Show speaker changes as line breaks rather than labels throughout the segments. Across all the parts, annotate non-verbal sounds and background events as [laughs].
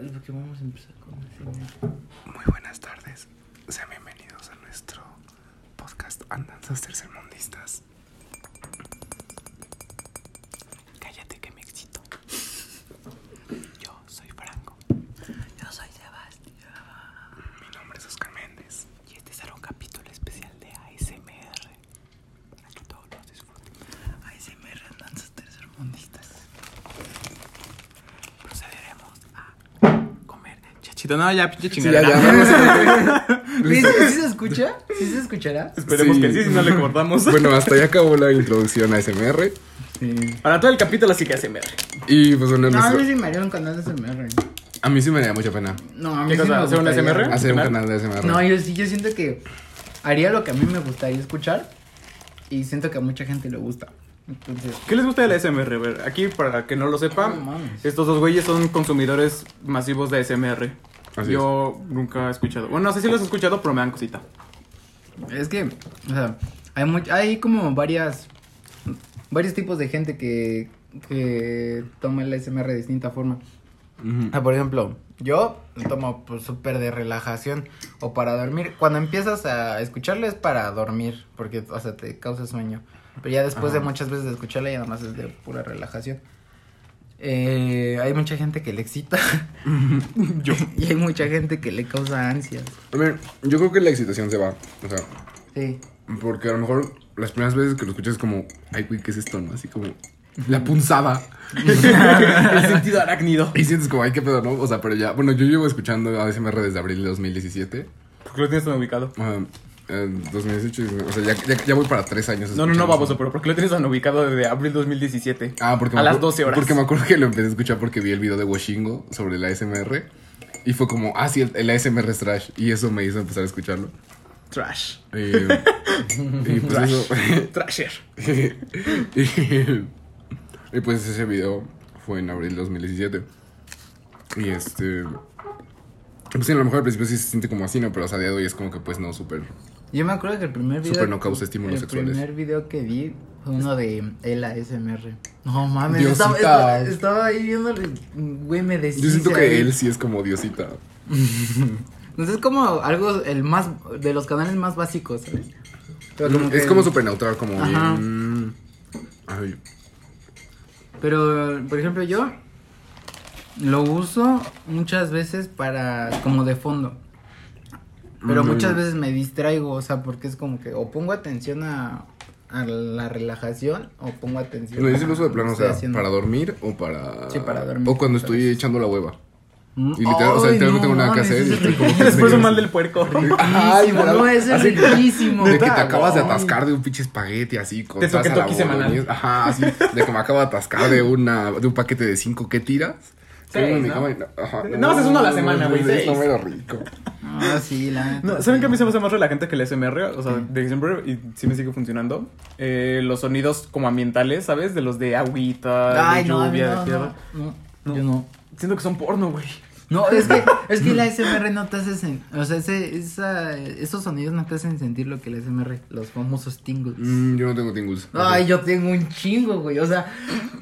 Es porque vamos a empezar con.
Muy buenas tardes. Sean bienvenidos a nuestro podcast Andanzas Tercermundistas. Cállate que me excito. Yo soy Franco.
Yo soy Sebastián.
Mi nombre es Oscar Méndez. Y este será un capítulo especial de ASMR. Para que todos los disfruten.
ASMR Danzas Tercermundistas.
Procederemos a chachito. No, ya, pinche
Sí,
chingada.
ya, ya. [laughs]
¿Sí, ¿Sí se escucha? ¿Sí se escuchará?
Esperemos
Sí.
que sí, si no le cortamos.
Bueno, hasta ya acabó la introducción a SMR.
Sí.
Para todo el capítulo sí que ASMR.
Y pues bueno,
No, a mí sí me haría un canal de ASMR.
a mí sí me daría mucha pena
No, a mí
¿Qué
sí
cosa?
me
¿Hacer un. ASMR?
hacer un
¿Canal?
de SMR.
No, yo sí, yo siento que haría lo que a mí me gustaría escuchar y siento que a mucha gente le gusta. Entonces,
¿Qué les gusta del ASMR? A ver, aquí, para que no lo sepan, estos dos güeyes son consumidores masivos de ASMR.
Así
Yo nunca he escuchado. Bueno, no sé si los he escuchado, pero me dan cosita.
es que, o sea, hay, much- hay como varias, varios tipos de gente que, que toma el ASMR de distinta forma. Ah, por ejemplo, yo lo tomo pues, súper de relajación o para dormir. Cuando empiezas a escucharlo es para dormir, porque, o sea, te causa sueño. Pero ya después de muchas veces de escucharla ya nada más es de pura relajación. Eh, hay mucha gente que le excita [laughs]
Yo. [laughs]
y hay mucha gente que le causa ansias.
A ver, yo creo que la excitación se va. O sea,
Sí.
porque a lo mejor las primeras veces que lo escuchas es como, ay, güey, ¿qué es esto? ¿No? Así como la punzada. [laughs]
el sentido arácnido.
Y sientes como, ay, qué pedo, ¿no? O sea, pero ya, bueno, yo llevo escuchando ASMR desde abril de 2017.
Porque lo tienes tan ubicado.
Ah, en 2018, o sea, ya, ya, ya voy para tres años.
No, no, no, baboso, pero ¿por qué lo tienes tan ubicado desde abril 2017?
Ah, porque
A las
acuer-
12 horas.
Porque me acuerdo que lo empecé a escuchar porque vi el video de Washingo sobre el ASMR. Y fue como, ah, sí, el, el ASMR es trash. Y eso me hizo empezar a escucharlo.
Trash.
Y, [laughs] y pues
Trash.
eso. [laughs]
Trasher. [laughs]
y, y pues ese video fue en abril de 2017. Y este. Pues sí, a lo mejor al principio sí se siente como así, ¿no? Pero o sea, de hoy es como que pues no, súper.
Yo me acuerdo que el primer video.
Súper no causa estímulos
el
sexuales.
primer video que vi fue uno de el ASMR. No mames, estaba, estaba, estaba ahí viéndole. Güey, me decía.
Yo siento que él sí es como Diosita. [laughs]
Entonces es como algo, el más, de los canales más básicos, ¿sabes?
Es
que-
como súper neutral, como
Ajá.
bien. Ay,
Pero, por ejemplo, yo lo uso muchas veces para, como de fondo. Pero
Mm.
muchas veces me distraigo, o sea, porque es como que o pongo atención a, a la relajación o pongo atención
lo uso de plano, o sea,
haciendo.
para dormir o para.
Sí, para dormir.
O cuando estoy
veces.
echando la hueva.
Mm.
Y literal, o sea, literal no tengo nada que hacer. y
ese
estoy
es
como que
Después un mal del puerco.
Ay,
no, ese es riquísimo.
De que te acabas de atascar de un pinche espagueti así con
Te
la
semanal.
Ajá, así. De que me acabo de atascar de una de un paquete de cinco que tiras.
Seis, ¿no?
cama y- ajá,
es uno a la semana, güey,
Es
seis.
no rico.
Ah, sí, la
No, ¿Saben qué a mí se me hace más relajante que el SMR? O sea, de siempre, y sí me sigue funcionando. Eh, los sonidos como ambientales, ¿sabes? De los de agüita,
Ay,
de lluvia,
no,
de tierra.
no, no,
No.
yo no.
Siento que son porno, güey.
No, es que, [laughs] es que la ASMR no te hace sen- o sea, ese, esa, esos sonidos no te hacen sentir lo que el ASMR, los famosos tingles.
Mm, yo no tengo tingles.
Ay, yo tengo un chingo, güey, o sea,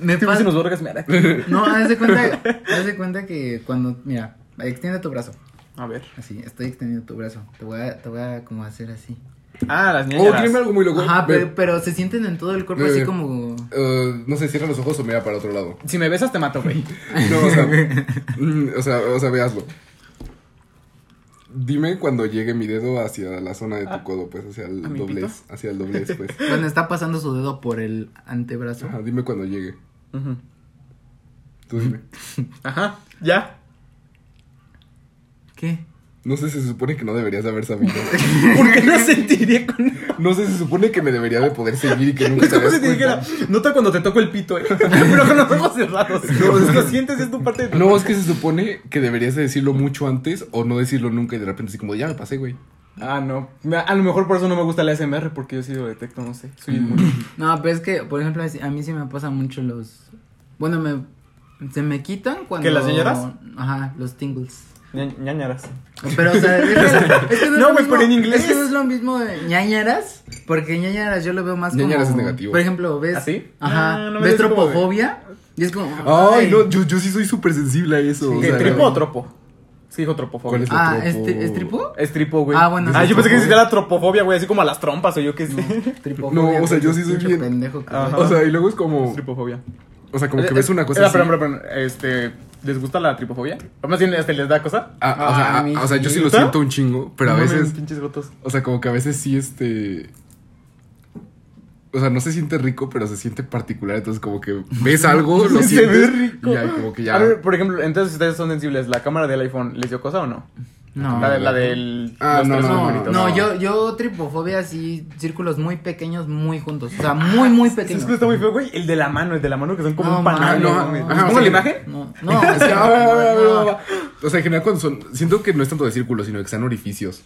me pasa...
dicen los borgas, mira.
No, haz de cuenta, [laughs] haz de cuenta que cuando, mira, extiende tu brazo,
A ver.
así, estoy extendiendo tu brazo, te voy a, te voy a como hacer así.
Ah, las
Oh,
ñañaras.
dime algo muy loco.
Ajá, pero, pero se sienten en todo el cuerpo así como...
eh, no sé, cierra los ojos o mira para otro lado.
Si me besas, te mato, güey. [laughs]
No, o sea, mm, o sea, o sea, veaslo. Dime cuando llegue mi dedo hacia la zona de tu
Ah.
codo, pues, hacia el
¿A mi
doblez. Hacia el doblez, pues. [laughs]
Cuando está pasando su dedo por el antebrazo.
Ajá, dime cuando llegue.
Ujú.
Tú dime.
Ajá, ya.
¿Qué?
No sé, se supone que no deberías de haber sabido. [laughs]
¿Por qué no sentiría con.?
No sé, se supone que me debería de poder seguir y que nunca te [laughs] habías
si te dijera, nota cuando te toco el pito, eh. [laughs] Pero con los ojos cerrados. No, es que lo sientes, es tu parte de tu
No, es que se supone que deberías de decirlo mucho antes o no decirlo nunca y de repente así como, ya me pasé, güey.
Ah, no. A lo mejor por eso no me gusta el ASMR, porque yo sí lo detecto, no sé. Soy inmune.
No, pero es que, por ejemplo, a mí sí me pasan mucho los... Bueno, me... Se me quitan cuando...
¿Qué, las señoras?
Ajá, los tingles.
Ña- ñañaras.
Pero, o sea, [laughs] es que, es que no, es
No, güey, pero en inglés.
Es que no es lo mismo de ñañaras, porque ñañaras yo lo veo más
Ñañaras
como...
es negativo.
Por ejemplo, ¿ves?
¿Ah, sí?
Ajá.
No, no me
¿Ves tropofobia? Y es como.
Ay, no, yo, yo sí soy súper sensible a eso. o
¿Qué,
sea,
¿Tripo o tropo? Sí, dijo tropofobia.
¿Cuál es el
Ah,
tropo?
¿es, ¿es tripo?
Es tripo, güey.
Ah, bueno,
Ah,
sí,
yo pensé que
tripofobia.
era tropofobia, güey, así como a las trompas o yo qué sé. [laughs]
Tripofobia,
No, o sea, yo sí soy bien-
pendejo.
O sea, y luego es como.
tripofobia.
O sea, como que ves una cosa
Eh,
así.
Perdón, perdón, perdón, este, ¿les gusta la tripofobia? O más bien, este, ¿les da cosa?
Ah, o, sea,
Ah,
o sea, yo sí lo siento un chingo, pero a
No
veces.
pinches gotos.
O sea, como que a veces sí, este. O sea, no se siente rico, pero se siente particular. Entonces, como que ves algo, [laughs] lo
Se
sientes.
ve rico.
Y ya, como que ya.
A ver, por ejemplo, entonces ustedes son sensibles. ¿La cámara del iPhone les dio cosa o no?
No.
La, de- la del.
Ah, no, no.
No,
no.
yo, yo tripofobia así, círculos muy pequeños, muy juntos. O sea, muy, muy
Es
pequeños.
que está muy feo, güey. El de la mano, el de la mano que son como
No,
un panal.
no, ajá,
¿Pongo la imagen?
No, no,
Es que, [laughs] a ver, a ver, a ver,
no.
a ver. O sea, en general, cuando son. Siento que no es tanto de círculos, sino que sean orificios.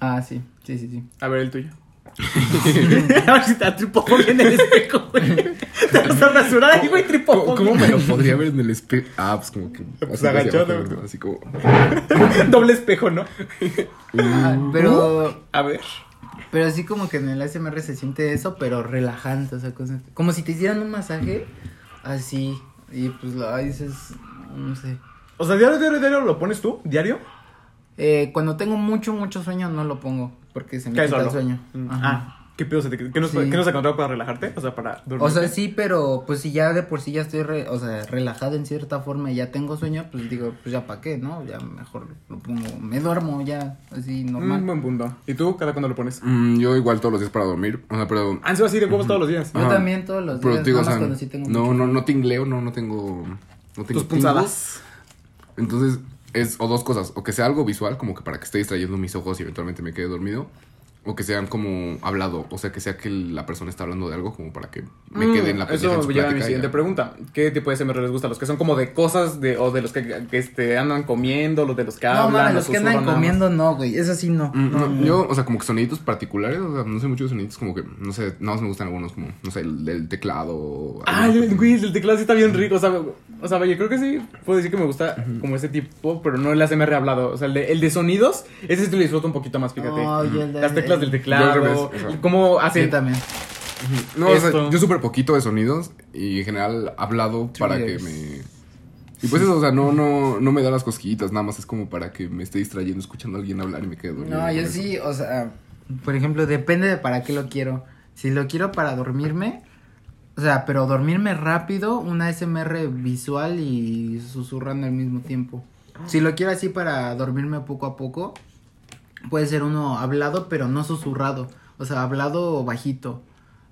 Ah, sí, sí, sí, sí.
A ver, el tuyo. [laughs] a ver si te da tripofobia en el espejo, güey. Te vas a rasurar ahí, güey,
¿Cómo, me lo podría ver en el espejo? Ah, pues como que.
Pues
así
agachado.
abajo, Así como. [laughs]
Doble espejo, ¿no?
Ah, pero,
A ver.
pero sí como que en el ASMR se siente eso, pero relajante, o sea, cosas- como si te hicieran un masaje, así, y pues lo dices, no sé.
O sea, diario, diario, diario lo pones tú, diario.
Eh, cuando tengo mucho, mucho sueño no lo pongo, porque se me quita
solo.
el sueño.
Mm.
Ajá.
Ah, ¿qué pedo se te ¿Qué nos,
Sí.
¿qué nos encontrado para relajarte? O sea, para dormir.
O sea, sí, pero pues si ya de por sí ya estoy, re- o sea, relajado en cierta forma y ya tengo sueño, pues digo, pues ya para qué, ¿no? Ya mejor lo pongo, me duermo ya, así normal.
Un buen punto. ¿Y tú, cada cuándo lo pones?
Mm, yo igual todos los días para dormir. O sea, pero.
Han sido así de huevos todos los días.
Yo
Ajá.
también todos los
Pero
días,
te digo, o sea,
cuando sí tengo
no,
mucho.
no, no tingleo, no, no tengo. No tengo
Tus punzadas.
Entonces, es o dos cosas. O que sea algo visual, como que para que esté distrayendo mis ojos y eventualmente me quede dormido. O que sean como hablado. O sea, que sea que la persona está hablando de algo como para que me quede en la
Mm, Eso
su
me lleva a mi siguiente
ya.
pregunta. ¿Qué tipo de SMR les gusta? ¿Los que son como de cosas de, o de los que, que, este, andan comiendo, los de los que
No,
hablan?
mames, los que andan comiendo no, güey, eso sí no.
Mm,
no,
no,
no.
Yo, o sea, como que soniditos particulares, o sea, no sé muchos soniditos como que, no sé, nada más me gustan algunos como, no sé, el del teclado.
Ah, el- güey, el teclado sí está bien rico. O sea, o sea, yo creo que sí puedo decir que me gusta como ese tipo, pero no el ASMR hablado. O sea, el de, el de sonidos, ese sí lo disfruto un poquito más, fíjate.
No, yo el de-
Las teclas del
Yo al
teclado.
revés, o sea.
y cómo
Sí,
hacen.
también.
No, o sea,
Esto.
yo súper poquito de sonidos y en general hablado para que me... Y pues eso, o sea, no, no, no me da las cosquillitas, nada más es como para que me esté distrayendo escuchando a alguien hablar y me quede dormido.
No, yo
eso.
sí, o sea, por ejemplo, depende de para qué lo quiero. Si lo quiero para dormirme, o sea, pero dormirme rápido, una SMR visual y susurrando al mismo tiempo. Si lo quiero así para dormirme poco a poco, puede ser uno hablado, pero no susurrado. O sea, hablado bajito.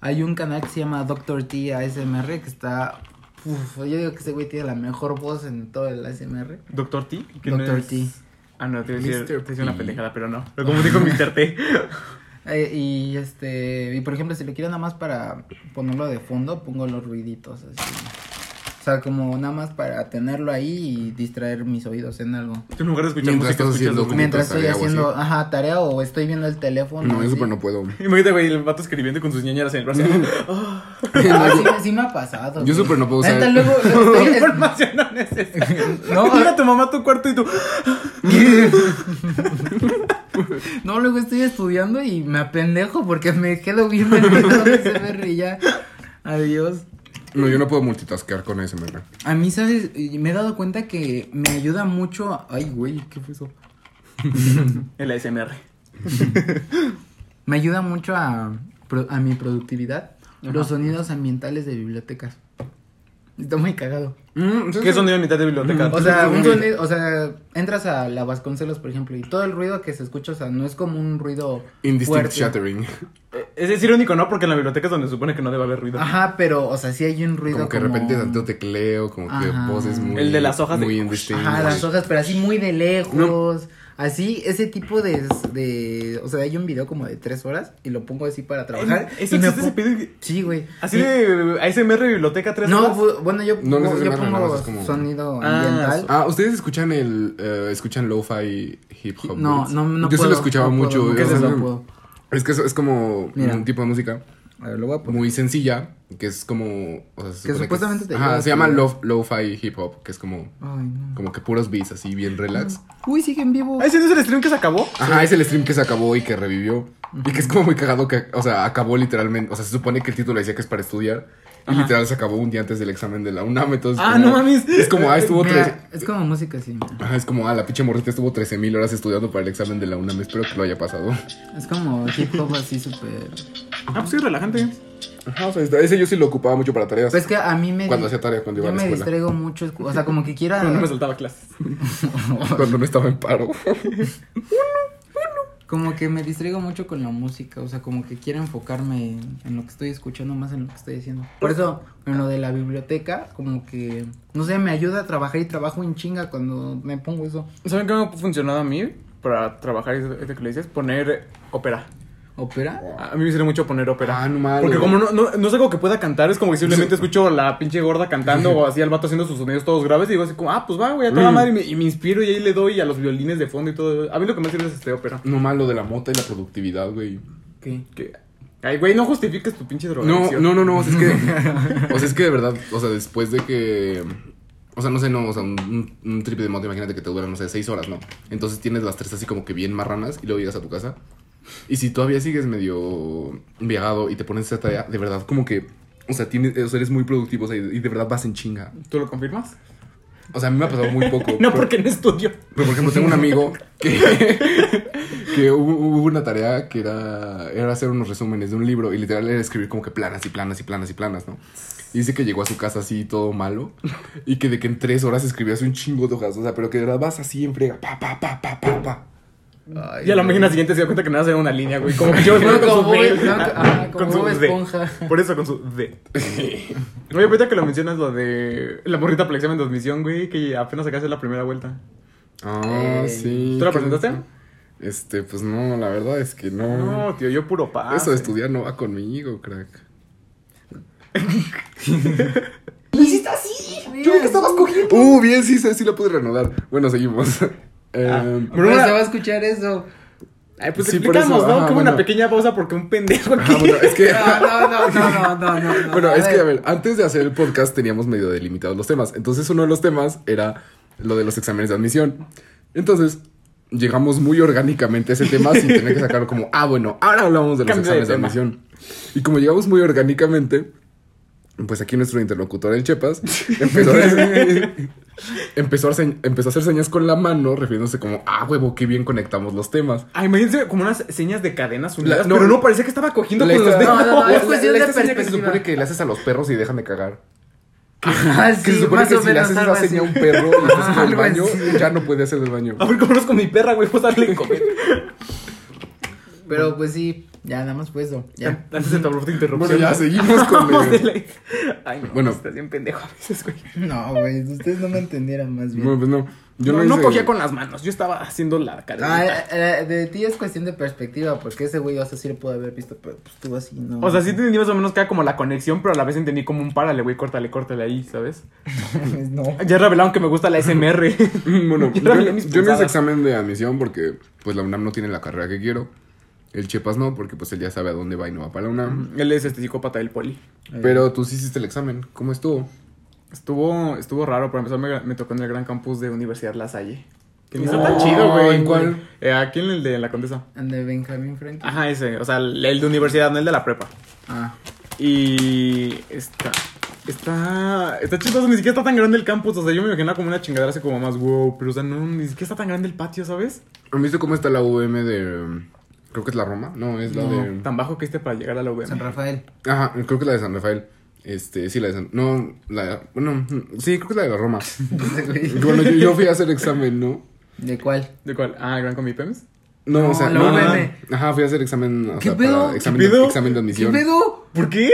Hay un canal que se llama Doctor T ASMR que está... Uf, yo digo que ese güey tiene la mejor voz en todo el ASMR.
¿Doctor T? ¿Quién
Doctor
es?
T.
Ah, no, te voy a decir, te una pendejada, pero no. Lo confundí con Mr. T. [laughs]
Eh, y este, y por ejemplo, si lo quiero nada más para ponerlo de fondo, pongo los ruiditos así. O sea, como nada más para tenerlo ahí y distraer mis oídos en algo.
En lugar de escuchar
Mientras
música,
estás
escuchas
Mientras estoy
tarea
haciendo,
así.
ajá, tarea o estoy viendo el teléfono.
No, yo
así.
súper no puedo. [laughs]
Imagínate, güey, el vato escribiendo con sus ñañeras en el brazo. [laughs]
Ah, sí, sí me ha pasado.
Yo
güey.
súper no puedo usar-
Neta, luego,
¿Qué
estoy- [laughs]
información no necesitas?
No.
Llega tu mamá a tu cuarto y tú.
no, luego estoy estudiando y me apendejo porque me quedo viendo el video de SMR y ya. Adiós.
No, yo no puedo multitaskear con SMR.
A mí, ¿sabes? Me he dado cuenta que me ayuda mucho. a- Ay, güey, ¿qué fue eso? [laughs]
El ASMR. [laughs]
Me ayuda mucho a, a mi productividad los sonidos ambientales de bibliotecas. Está muy cagado.
¿Qué sonido en mitad de biblioteca?
O sea, un
Mm.
sonido, o sea, entras a la Vasconcelos, por ejemplo, y todo el ruido que se escucha, o sea, no es como un ruido
Indistinct
fuerte.
shattering.
Es, es irónico, ¿no? Porque en la biblioteca es donde se supone que no debe haber ruido.
Ajá, pero, o sea, sí hay un ruido
Como que de repente tanto tecleo, como que
Ajá.
voces muy...
El de las hojas de-
Muy indistintas.
Ajá, las hojas, pero así muy de lejos. Así, ese tipo de, de. O sea, hay un video como de tres horas y lo pongo así para trabajar.
¿Eso
y me
ese pedo?
Sí, güey.
Así
Y-
de ASMR biblioteca 3
No,
horas.
fu- bueno, yo,
No, no
yo pongo
es como-
sonido
Ah,
ambiental.
Ah, ¿ustedes escuchan el... eh, escuchan lo-fi hip hop?
no, no, no
Yo sí
puedo,
lo escuchaba
no puedo,
mucho.
no
¿Qué es eso?
no puedo.
Es que es, es como
Mira.
un tipo de música
A ver, lo voy a poner.
muy sencilla, que es como... O sea, se
Que supuestamente
es-
te
Ajá, se llama lo- lo-fi hip hop, que es como...
Ay, no.
Como que puros beats así, bien relax.
Uy, sigue en vivo.
¿Ah, ese no es el stream que se acabó?
Ajá, es el stream que se acabó y que revivió. Y que es como muy cagado que, o sea, acabó literalmente. O sea, se supone que el título decía que es para estudiar. Y literal se acabó un día antes del examen de la UNAM. Entonces,
Ah,
como-
no mames.
Es como, ah, estuvo
Mira,
tres.
es como música así. mira.
Ajá, es como, ah, la pinche morrita estuvo 13 mil horas estudiando para el examen de la UNAM. Espero que lo haya pasado.
Es como hip hop así súper.
Ah, pues sí, relajante.
Ajá, o sea, esta- ese yo sí lo ocupaba mucho para tareas.
Pues que a mí me.
Cuando hacía tarea, cuando iba
Yo
a la
me
escuela.
distraigo mucho. O sea, como que quiera. [laughs]
Pero no me saltaba clases.
Cuando no estaba en paro. [laughs] [laughs]
Como que me distraigo mucho con la música, o sea, como que quiero enfocarme en, lo que estoy escuchando más en lo que estoy haciendo. Por eso, en lo de la biblioteca, como que, no sé, me ayuda a trabajar y trabajo en chinga cuando me pongo eso.
¿Saben qué me ha funcionado a mí para trabajar este que le dices? Poner ópera.
¿Opera?
A mí me sirve mucho poner ópera.
Ah, no mames.
Porque como no, no, no es algo que pueda cantar, es como que simplemente escucho la pinche gorda cantando o así al vato haciendo sus sonidos todos graves y digo así como, ah, pues va, güey, a toda
Mm.
madre y me, y me inspiro y ahí le doy a los violines de fondo y todo. A mí lo que me sirve es este ópera.
No malo de la mota y la productividad, güey.
¿Qué?
Que, ay, güey, no justifiques tu pinche
No,
drogadicción.
no, no, no, o sea, es que, [laughs] o sea, es que de verdad, o sea, después de que, o sea, no sé, no, o sea, un, un, un trip de moto, imagínate que te dura, no sé, seis horas, ¿no? Entonces tienes las tres así como que bien marranas y luego llegas a tu casa. Y si todavía sigues medio viajado y te pones esa tarea, de verdad, como que, o sea, tienes, o sea, eres muy productivo, o sea, y, de verdad vas en chinga.
¿Tú lo confirmas?
O sea, a mí me ha pasado muy poco. [laughs]
No,
pero-
porque no estudio.
Pero por ejemplo, tengo un amigo que, [laughs] que hubo, hubo una tarea que era, era hacer unos resúmenes de un libro y literal era escribir como que planas y planas y planas y planas, ¿no? Y dice que llegó a su casa así todo malo y que de que en tres horas escribías un chingo de hojas, o sea, pero que de verdad vas así en frega, pa, pa, pa, pa, pa, pa.
Ay,
Y a la siguiente se dio cuenta que nada era una línea, güey. Como que [laughs] yo con
como
su
Bob-
D.
no,
Ah,
como
con su
Bob
D.
Esponja.
Por eso con su D. [laughs] Oye, ahorita que lo mencionas lo de la morrita para el examen de admisión, güey, que apenas acá hacer la primera vuelta.
Ah,
Ey.
sí.
¿Tú la presentaste?
Este, pues no, la verdad es que no.
No, tío, yo puro paz.
Eso de estudiar no va conmigo, crack. [laughs]
Yo que estabas cogiendo.
Uh, bien, sí, sí, sí lo pude reanudar. Bueno, seguimos. Em,
Pero
Pero
una-
se va a escuchar eso.
Ay, pues
Sí,
explicamos,
eso,
¿no?
ajá,
Como
bueno.
una pequeña pausa porque un pendejo aquí.
ah, bueno, es que. [laughs]
No, no, no, no, no, no, no, no.
Bueno, es que, a ver, antes de hacer el podcast teníamos medio delimitados los temas. Entonces, uno de los temas era lo de los exámenes de admisión. Entonces, llegamos muy orgánicamente a ese tema sin tener que sacarlo como, ah, bueno, ahora hablamos de los
Cambio
exámenes de, admisión. Y como llegamos muy orgánicamente, pues aquí nuestro interlocutor, el Chepas, [laughs] empezó a, empezó, a se- empezó a hacer señas con la mano, refiriéndose como, ah, huevo, qué bien conectamos los temas.
Ay, imagínense como unas señas de cadenas unidas.
La- no,
pero no, parecía que estaba cogiendo con los dedos.
No, no, no, es cuestión
la-
de
esta seña que se
perspectiva.
supone que le haces a los perros y dejan de cagar. [laughs]
Ah,
Que se
sí,
supone
más
que
o
si le
menos
haces
algo
esa seña a un perro y estás en el baño,
así.
ya no puede hacer el baño.
A ver, conozco a mi perra, güey, pues darle comer.
Pero pues sí, ya nada más fue eso. Ya.
Antes de tu abrupta interrupción.
Bueno, ya seguimos con [laughs] el...
Ay, no,
Bueno.
estás bien pendejo a veces, güey.
No, güey, ustedes no me entendieran más bien.
Bueno, pues no. Yo
no,
no,
no cogía con las manos, yo estaba haciendo la
Ah,
cara.
eh, eh, de ti es cuestión de perspectiva, porque ese güey, o sea, sí lo pudo haber visto, pero pues tú así no.
O sea, sí entendí más o menos que era como la conexión, pero a la vez entendí como un párale, güey, córtale, córtale ahí, ¿sabes? [laughs]
no.
Ya revelaron que me gusta la SMR. [laughs]
Bueno,
Yo
yo, no hice examen de admisión porque pues la UNAM no tiene la carrera que quiero. El Chepas no, porque pues él ya sabe a dónde va y no va para la UNAM.
Él es este psicópata del poli.
Pero tú sí hiciste el examen. ¿Cómo estuvo?
Estuvo, estuvo raro, por empezar me, me tocó en el gran campus de Universidad La Salle. Que ni está
Oh,
tan chido, güey.
¿en cuál?
Eh, aquí en el de la Condesa.
El de Benjamín Franklin.
Ajá, ese. O sea, el el de universidad, no el de la prepa.
Ah.
Y está. Está. Está chistoso, ni siquiera está tan grande el campus. O sea, yo me imaginaba como una chingadera así como más wow. Pero, o sea, no, ni siquiera está tan grande el patio, ¿sabes?
¿Han visto cómo está la UM de... Creo que es la Roma? No, es la
No.
de...
Tan bajo que este para llegar a la UVM.
San Rafael.
Ajá, creo que es la de San Rafael. Este, sí, la de San... No, la de... Bueno, sí, creo que es la de la Roma. [laughs] [laughs] Bueno, yo, yo fui a hacer examen, ¿no?
¿De cuál?
¿De cuál? Ah, gran con mi PEMS.
No,
No,
o sea,
la
no.
UVM.
Ajá, fui a hacer examen. O
¿Qué
sea,
pedo?
para examen,
¿Qué pedo?
De, examen de
¿Qué
admisión.
pedo?
¿Por qué?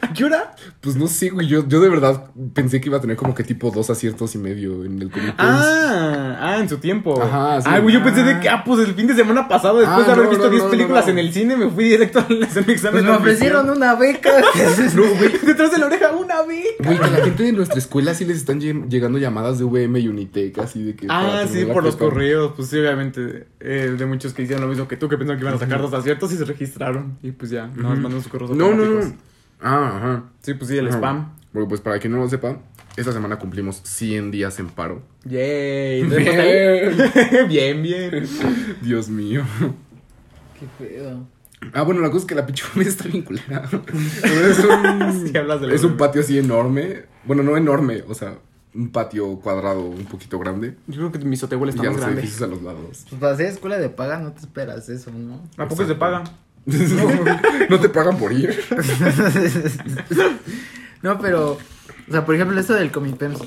¿A qué hora?
Pues no sé, güey. Yo, yo de verdad pensé que iba a tener como que tipo dos aciertos y medio en el comité.
Ah, ah, en su tiempo.
Ajá, sí.
Ah, güey, yo pensé de que, ah, pues el fin de semana pasado, después
Ah,
de haber
no,
visto
no,
10
no,
películas
no.
en el cine, me fui directo al [laughs] examen.
Pues me
de
ofrecieron una beca. [laughs]
No, güey, detrás de la oreja, una vez.
Güey, que a la gente de nuestra escuela sí les están lle- llegando llamadas de VM y Unitec, así de que.
Ah, sí,
la
por los
prepa.
correos. Pues sí, obviamente. eh, de muchos que hicieron lo mismo que tú, que pensaron que iban a sacar dos aciertos y se registraron. Y pues ya, no
Ujú.
mandan sus correos
No, no,
automáticos.
Ah, ajá.
Sí, pues sí, el
Ajá.
spam.
Porque pues para quien no lo sepa, esta semana cumplimos 100 días en paro.
Yay. [laughs] Pues, ahí- [laughs] bien, bien.
Dios mío.
Qué pedo.
Ah, bueno, la cosa es que la pinche [laughs] familia está bien culera. es un,
de
es un patio así enorme. Bueno, no enorme, o sea, un patio cuadrado un poquito grande.
Yo creo que mi sotehuel
Y
está
ya
más
los
grande.
edificios a los lados.
Pues para hacer escuela de paga no te esperas eso, ¿no?
¿A poco se paga? [laughs]
no te pagan por ir. [laughs]
no, pero, o sea, por ejemplo, esto del Comipems.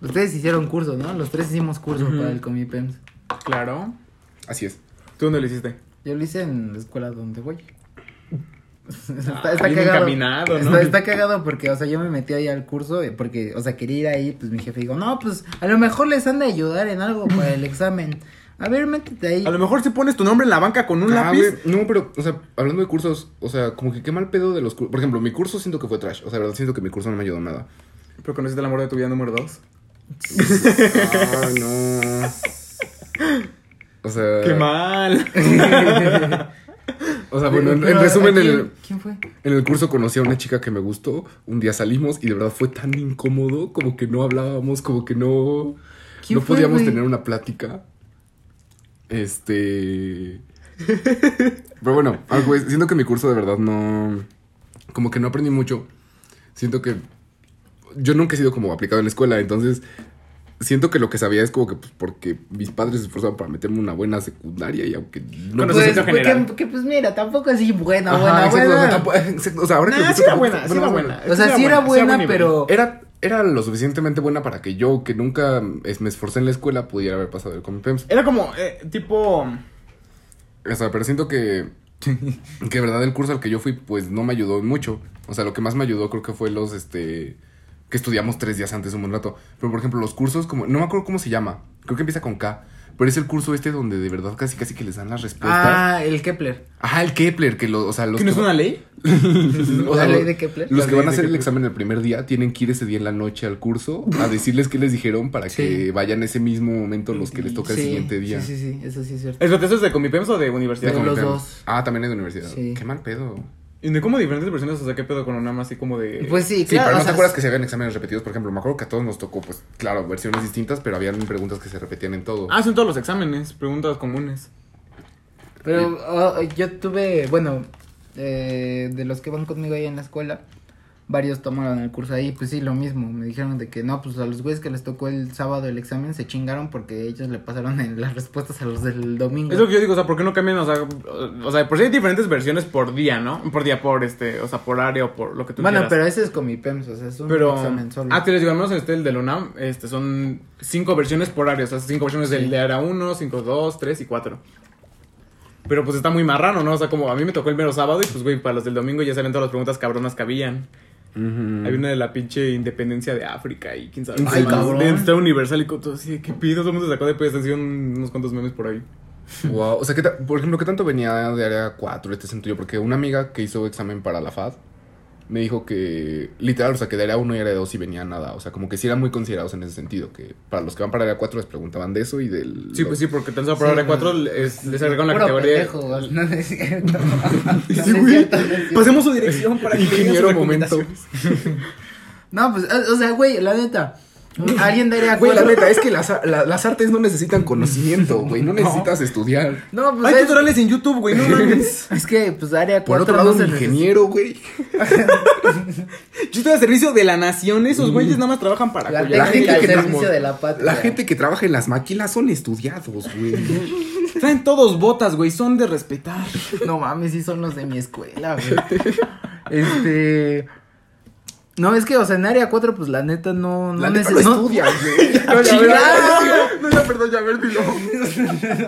Ustedes hicieron curso, ¿no? Los tres hicimos curso para el Comipems.
Claro.
Así es.
¿Tú dónde lo hiciste?
Yo lo hice en la escuela donde voy. está,
Ah,
está
bien
cagado.
encaminado, ¿no?
Está, está cagado porque, o sea, yo me metí ahí al curso eh, porque, o sea, quería ir ahí, pues mi jefe dijo, no, pues a lo mejor les han de ayudar en algo para el examen. A ver, métete ahí.
A lo mejor si pones tu nombre en la banca con un
Ah,
lápiz.
güey, no, pero, o sea, hablando de cursos, o sea, como que qué mal pedo de los cursos. Por ejemplo, mi curso siento que fue trash. O sea, verdad siento que mi curso no me ayudó nada.
Pero conociste el amor de tu vida número dos.
Ay, no. O sea.
¡Qué mal! [laughs]
O sea, bueno, en, resumen,
¿a
en
quién,
el,
¿Quién fue?
en el curso conocí a una chica que me gustó. Un día salimos y de verdad fue tan incómodo, como que no hablábamos, como que no.
¿Quién
No
fue,
podíamos tener una plática. Este. Pero bueno, siento que mi curso de verdad no. Como que no aprendí mucho. Siento que. Yo nunca he sido como aplicado en la escuela, entonces. Siento que lo que sabía es como que pues, porque mis padres se esforzaban para meterme una buena secundaria y aunque no
Conocimiento
Pues,
general.
porque, que, pues mira, tampoco así buena,
Ajá,
buena,
exacto,
buena.
o sea, tampoco- [laughs] exacto, o sea, ahora que
Nah, sí era buena, sí era buena.
O sea, sí era buena, pero...
Era, era lo suficientemente buena para que yo, que nunca es- me esforcé en la escuela, pudiera haber pasado el Comipems.
Era como, eh, tipo.
O sea, pero siento que, [laughs] que de verdad el curso al que yo fui, pues no me ayudó mucho. O sea, lo que más me ayudó creo que fue los, este, que estudiamos tres días antes un buen rato. Pero por ejemplo, los cursos, como, no me acuerdo cómo se llama, creo que empieza con K. Pero es el curso este donde de verdad casi casi que les dan las respuestas.
Ah, el Kepler.
Ajá, el Kepler, que lo, o sea, los
¿Que no es
que-
una ley? [laughs] [laughs]
o sea,
¿La ley
lo-
de Kepler?
Los que van a
de
hacer el examen el primer día tienen que ir ese día en la noche al curso a decirles qué les dijeron para
Sí.
que vayan ese mismo momento los que les toca el siguiente día.
Sí, sí, sí, eso sí es cierto.
¿Eso eso es de Comipems o de universidad?
De
Como
los
que-
dos.
Ah, también es de universidad.
Sí.
Qué mal pedo.
Y de como diferentes versiones, o sea, ¿qué pedo con una más así como de.
Pues sí,
Sí,
claro.
pero
o
no te
sea,
acuerdas que se habían exámenes repetidos, por ejemplo. Me acuerdo que a todos nos tocó, pues, claro, versiones distintas, pero habían preguntas que se repetían en todo.
Ah, son todos los exámenes, preguntas comunes.
Pero oh, yo tuve, bueno, eh, de los que van conmigo ahí en la escuela, varios tomaron el curso ahí, pues sí, lo mismo. Me dijeron de que no, pues a los güeyes que les tocó el sábado el examen se chingaron porque ellos le pasaron en las respuestas a los del domingo.
Es lo que yo digo, o sea, ¿por qué no cambian? O sea, o sea, por si hay diferentes versiones por día, ¿no? Por día, por este, o sea, por área o por lo que tú
bueno,
quieras.
pero ese es con mi PEMS, o sea, es un
Pero,
examen solo.
ah, te les digo, al menos en este, el del UNAM, este, son cinco versiones por área, o sea, cinco versiones del de área 1, 5, 2, 3 y 4. Pero pues está muy marrano, ¿no? O sea, como a mí me tocó el mero sábado y pues, güey, para los del domingo ya salen todas las preguntas cabronas que habían.
Ujú.
Hay una de la pinche independencia de África y quién sabe.
Ay,
qué más.
cabrón.
De Estado Universal y todo así, ¿qué pido? Todo el mundo se sacó de hicieron unos cuantos memes por ahí.
Wow. O sea, ¿qué por ejemplo, ¿qué tanto venía de área 4 este sentido? Porque una amiga que hizo examen para la FAD me dijo que, literal, o sea, que de área 1 y área 2 sí venía nada. O sea, como que sí eran muy considerados en ese sentido. Que para los que van para área 4 les preguntaban de eso y del.
Sí, pues sí, porque solo por
Sí,
área
no.
4 les, les agregaron la categoría.
pendejo, no es cierto. [laughs] No es
Sí, güey. Pasemos su dirección para que
Ingeniero
Ingeniero
momento.
momento. [laughs]
No, pues, o sea, güey, la neta. Alguien daría
Güey, la neta, es que las, la- las artes no necesitan conocimiento, güey. [laughs] No necesitas estudiar.
No, pues
Hay
es,
tutoriales en YouTube, güey, no [laughs] mames.
es que, pues, área
Por
4
otro lado,
no
un ingeniero, güey.
Yo estoy al servicio de la nación, esos güeyes nada más trabajan para
La.
La gente que
servicio de la patria.
La gente que trabaja en las maquilas son estudiados, güey. [laughs]
Traen todos botas, güey, son de respetar.
No mames, sí son los de mi escuela, güey. Este. No, es que, o sea, en área 4, pues la neta no.
La
no
neta
neces-
lo
no-
estudian, [laughs] güey.
No. [laughs]
No, ya, perdón, ya, ver, dilo.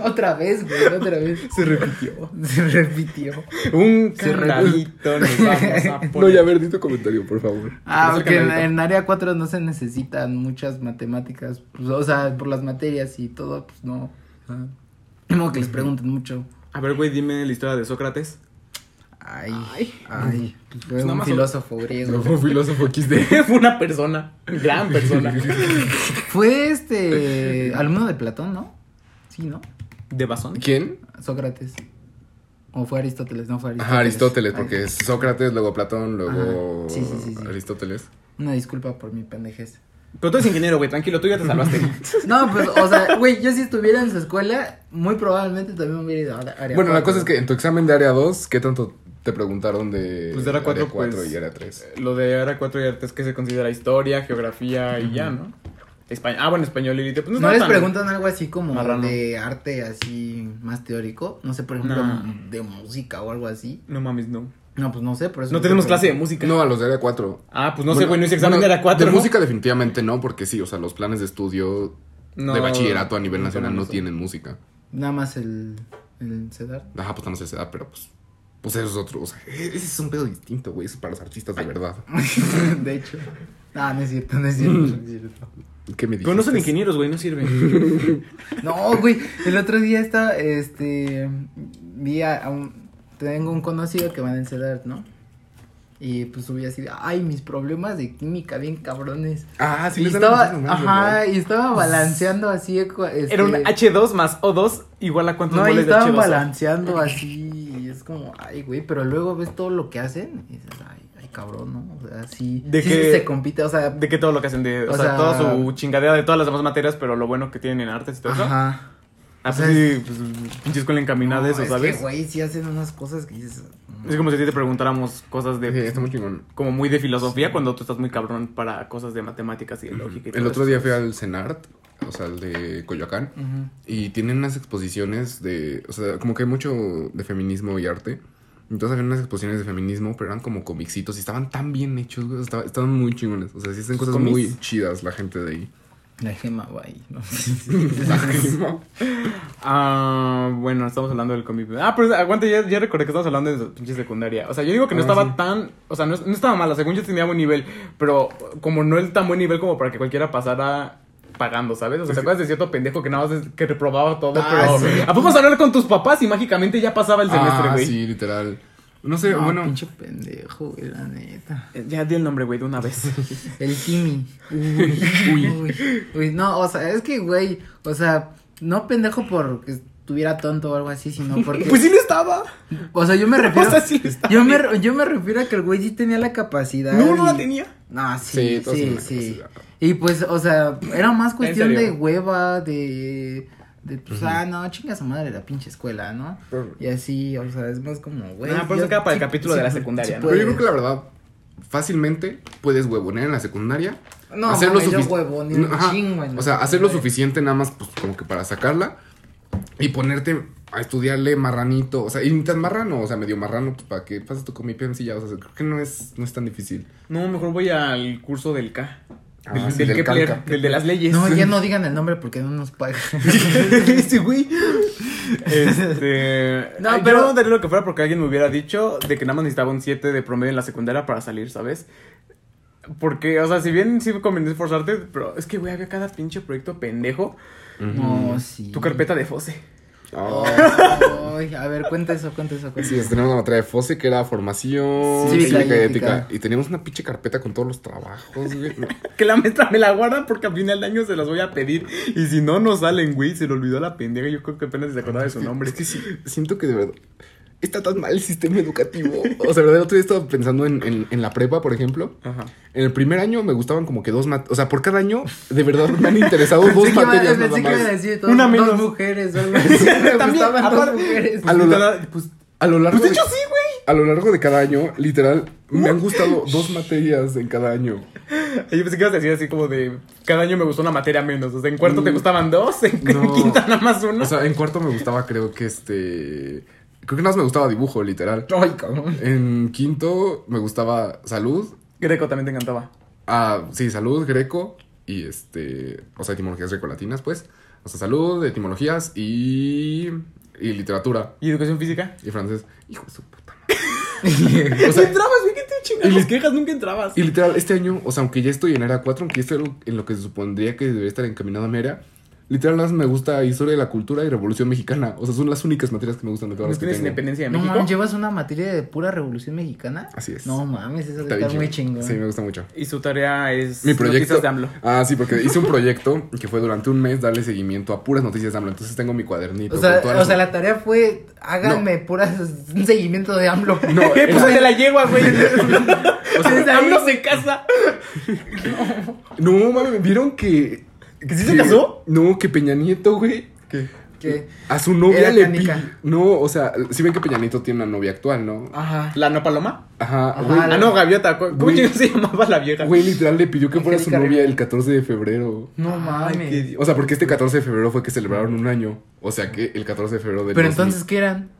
[laughs]
otra vez, güey, otra vez.
Se repitió.
Se repitió.
Un nos vamos a
No,
poner.
ya, ver, di tu comentario, por favor.
Ah, porque en área 4 no se necesitan muchas matemáticas. Pues, o sea, por las materias y todo, pues no. Como que les pregunten mucho.
A ver, güey, dime la historia de Sócrates.
Ay, ay, pues fue
nada
un filósofo griego.
Fue un filósofo XD. [laughs]
Fue una persona, gran persona. [laughs]
Fue este alumno de Platón, ¿no? Sí, ¿no?
¿De Basón?
¿Quién?
Sócrates. O fue Aristóteles, no fue Aristóteles.
Ajá, Aristóteles,
Ay,
porque es Sócrates, luego Platón, luego
Ajá. Sí, sí, sí, sí.
Aristóteles.
Una disculpa por mi pendejez.
Pero tú eres ingeniero, güey, tranquilo, tú ya te salvaste. [laughs]
No, pues, o sea, güey, yo si estuviera en su escuela, muy probablemente también hubiera ido a área
Bueno, la cosa es que en tu examen de área 2, ¿qué tanto te preguntaron de
Pues de área cuatro,
cuatro
pues,
y área 3?
Lo de área 4 y área 3 que se considera historia, geografía y ya, ¿no? Español. Ah, bueno, español y literatura. Pues no,
¿No
estaba
les
tan-
preguntan algo así como
marrano.
de arte así más teórico? No sé, por ejemplo, de música o algo así.
No mames, no.
No, pues no sé, por eso.
No
te
tenemos clase de música.
No, a los de área 4.
Ah, pues no sé, güey, no hice examen de área 4.
De
¿no?
música definitivamente no, porque sí, o sea, los planes de estudio
No,
de bachillerato a nivel
no
nacional no tienen música.
Nada más el, el CEDAR.
Ajá, pues no sé edad, pero pues. Pues eso es otro. O sea, e- ese es un pedo distinto, güey. Eso es para los artistas de verdad. [laughs]
de hecho. Ah, no es cierto, no es cierto, no es cierto.
¿Qué me
Pero no son ingenieros, güey, no sirven. [laughs]
No, güey, el otro día estaba, este, vi a, un, tengo un conocido que va en el ¿no? Y pues subí así, de, ay, mis problemas de química bien cabrones.
Ah, sí,
y estaba, ajá, y estaba balanceando así, este,
Era un H2 más O2 igual a cuántos
No, y
de
estaban
H2.
balanceando así, como, ay, güey, pero luego ves todo lo que hacen, y dices, ay, ay, cabrón, ¿no? O sea, sí,
De
sí
que-
se compite, o sea,
De que todo lo que hacen de, o,
O
sea,
sea-
toda su chingadera de todas las demás materias, pero lo bueno que tienen en artes y todo eso.
ajá.
Ah,
O
pues
sea,
sí, pues pinche escuela encaminada de
No,
eso,
es
¿sabes?
que, güey, sí hacen unas cosas que dices,
Es como si a ti te preguntáramos cosas de
Sí, está muy chingón.
como muy de filosofía cuando tú estás muy cabrón para cosas de matemáticas y de lógica y
El
todo
otro
eso.
día fui al CENART, o sea, el de Coyoacán, y tienen unas exposiciones de, o sea, como que hay mucho de feminismo y arte. Entonces había unas exposiciones de feminismo, pero eran como comicitos y estaban tan bien hechos, güey, estaba- estaban muy chingones. O sea, sí hacen cosas
¿Comics?
muy chidas la gente de ahí.
La gema va ahí, ¿no? [laughs]
Ah, bueno, estamos hablando del cómic. Ah, pero aguanta, ya, ya recordé que estamos hablando de pinche secundaria. O sea, yo digo que no
Ah,
estaba
sí.
tan. O sea, no, no estaba mala. Según yo tenía buen nivel. Pero como no el tan buen nivel como para que cualquiera pasara pagando, ¿sabes? O sea, ¿te acuerdas de cierto pendejo que nada más es- que reprobaba todo?
Ah,
pero.
sí.
¿A poco vas a hablar con tus papás y mágicamente ya pasaba el semestre,
ah,
güey?
sí, literal. No sé,
No,
bueno.
pinche pendejo, güey, la neta.
Eh, Ya di el nombre, güey, de una vez. [laughs]
El Kimi. Uy, uy, uy. No, o sea, es que, güey, o sea, no pendejo porque estuviera tonto o algo así, sino [laughs] porque...
pues sí lo estaba.
O sea, yo me refiero... [laughs]
O sea, sí lo estaba.
yo, me, yo me refiero a que el güey sí tenía la capacidad.
No, no la tenía.
No, sí,
Sí,
sí, sí. Y pues, o sea, era más cuestión de hueva, de... De, pues, ah, no, chinga su madre la pinche escuela, ¿no? Y así, o sea, es más como, güey.
Ah, por eso
yo-
queda para el
sí-
capítulo
sí-
de la
sí
secundaria, ¿no?
Pero yo creo que la verdad, fácilmente puedes huevonear en la secundaria.
No,
hacer lo
mames, yo huevoneo
No,
chingo en la
O sea, hacer lo suficiente nada más, pues, como que para sacarla. Y ponerte a estudiarle marranito. O sea, y ni tan marrano, o sea, medio marrano, pues, para que pases tu comipia ya. O sea, creo que no es, no es tan difícil.
No, mejor voy al curso del K.
Ah,
del
sí,
del
del
Kepler,
Calca.
del de las leyes.
No, ya no [laughs] digan el nombre porque no nos pagan. [laughs]
Ese güey. Este.
No,
No,
pero-.
Yo daría lo que fuera porque alguien me hubiera dicho de que nada más necesitaba un 7 de promedio en la secundaria para salir, ¿sabes? Porque, o sea, si bien sí me convenía esforzarte, pero es que, güey, había cada pinche proyecto pendejo.
No, sí.
Tu carpeta de Fose.
Ay, a ver, cuenta eso, cuenta eso, cuenta
Sí,
eso.
teníamos una materia de FOSE que era formación
Cívica
cívica,
y ética.
ética. Y teníamos una pinche carpeta con todos los trabajos, güey. [laughs]
Que la maestra me la guarda porque a final de año se las voy a pedir. Y si no, no salen, güey. Se le olvidó la pendeja. Yo creo que apenas se acordaba de su nombre.
Es que sí, siento que de verdad está tan mal el sistema educativo. O sea, de verdad, el otro día estaba pensando en, en, en la prepa, por ejemplo.
Ajá.
En el primer año me gustaban como que dos materias. O sea, por cada año, de verdad me han interesado dos materias
pensé
nada
que iba a
más.
decir dos,
Una
dos
menos.
mujeres o algo así. Me
También,
gustaban dos mujeres.
A lo, la-
Literal, pues,
a lo largo
pues de
de,
hecho sí, güey.
a lo largo de cada año, literal, me han gustado [laughs] dos materias en cada año.
Yo pensé que ibas a decir así como de cada año me gustó una materia menos. O sea, en cuarto te gustaban dos, en, [laughs] quinta nada más una.
O sea, en cuarto me gustaba, creo que este. Creo que nada más me gustaba dibujo, literal.
Ay, cabrón.
En quinto me gustaba salud.
Greco también te encantaba.
Ah, sí, salud, greco. Y este. O sea, etimologías grecolatinas, pues. O sea, salud, etimologías y. Y literatura.
¿Y educación física?
Y francés. Hijo de su puta [laughs]
O sea, entrabas, güey, ¿qué te chingas?
y
Las quejas nunca entrabas.
Y literal, este año, o sea, aunque ya estoy en área 4, aunque ya estoy en lo que se supondría que debería estar encaminado a mi Literal, nada más me gusta historia de la cultura y revolución mexicana. O sea, son las únicas materias que me gustan de todas
¿No
las que
tienes
tengo.
independencia de
No
México?
mames, ¿llevas una materia de pura revolución mexicana?
Así es.
No mames, eso
Está
estar muy chingón.
Sí, me gusta mucho.
Y su tarea es
Mi proyecto.
noticias de AMLO.
Ah, sí, porque hice un proyecto que fue durante un mes darle seguimiento a puras noticias de AMLO. Entonces tengo mi cuadernito.
O sea,
con todas
o
las-
sea, la tarea fue háganme puras un seguimiento de AMLO.
No, [laughs]
¿Qué? Pues
era-
de la yegua, güey. [laughs]
O sea,
AMLO se casa. [laughs]
No, mames, ¿vieron que.
¿Que sí se casó?
No, que Peña Nieto, güey.
que
A su novia
Era
le
canica.
pidió. No, o sea, si ven que Peña Nieto tiene una novia actual, ¿no?
ajá.
¿La no paloma?
Ajá,
Ajá,
güey.
la-
Ah, no, gaviota. ¿Cómo
Güey.
chingados se llamaba la vieja?
Güey, literal le pidió que fuera su
Angélica
novia
Rivera.
el 14 de febrero.
No
Ay,
mames.
qué.
O sea, porque este 14 de febrero fue que celebraron un año. O sea que el 14 de febrero del
Pero
2000.
entonces ¿qué eran?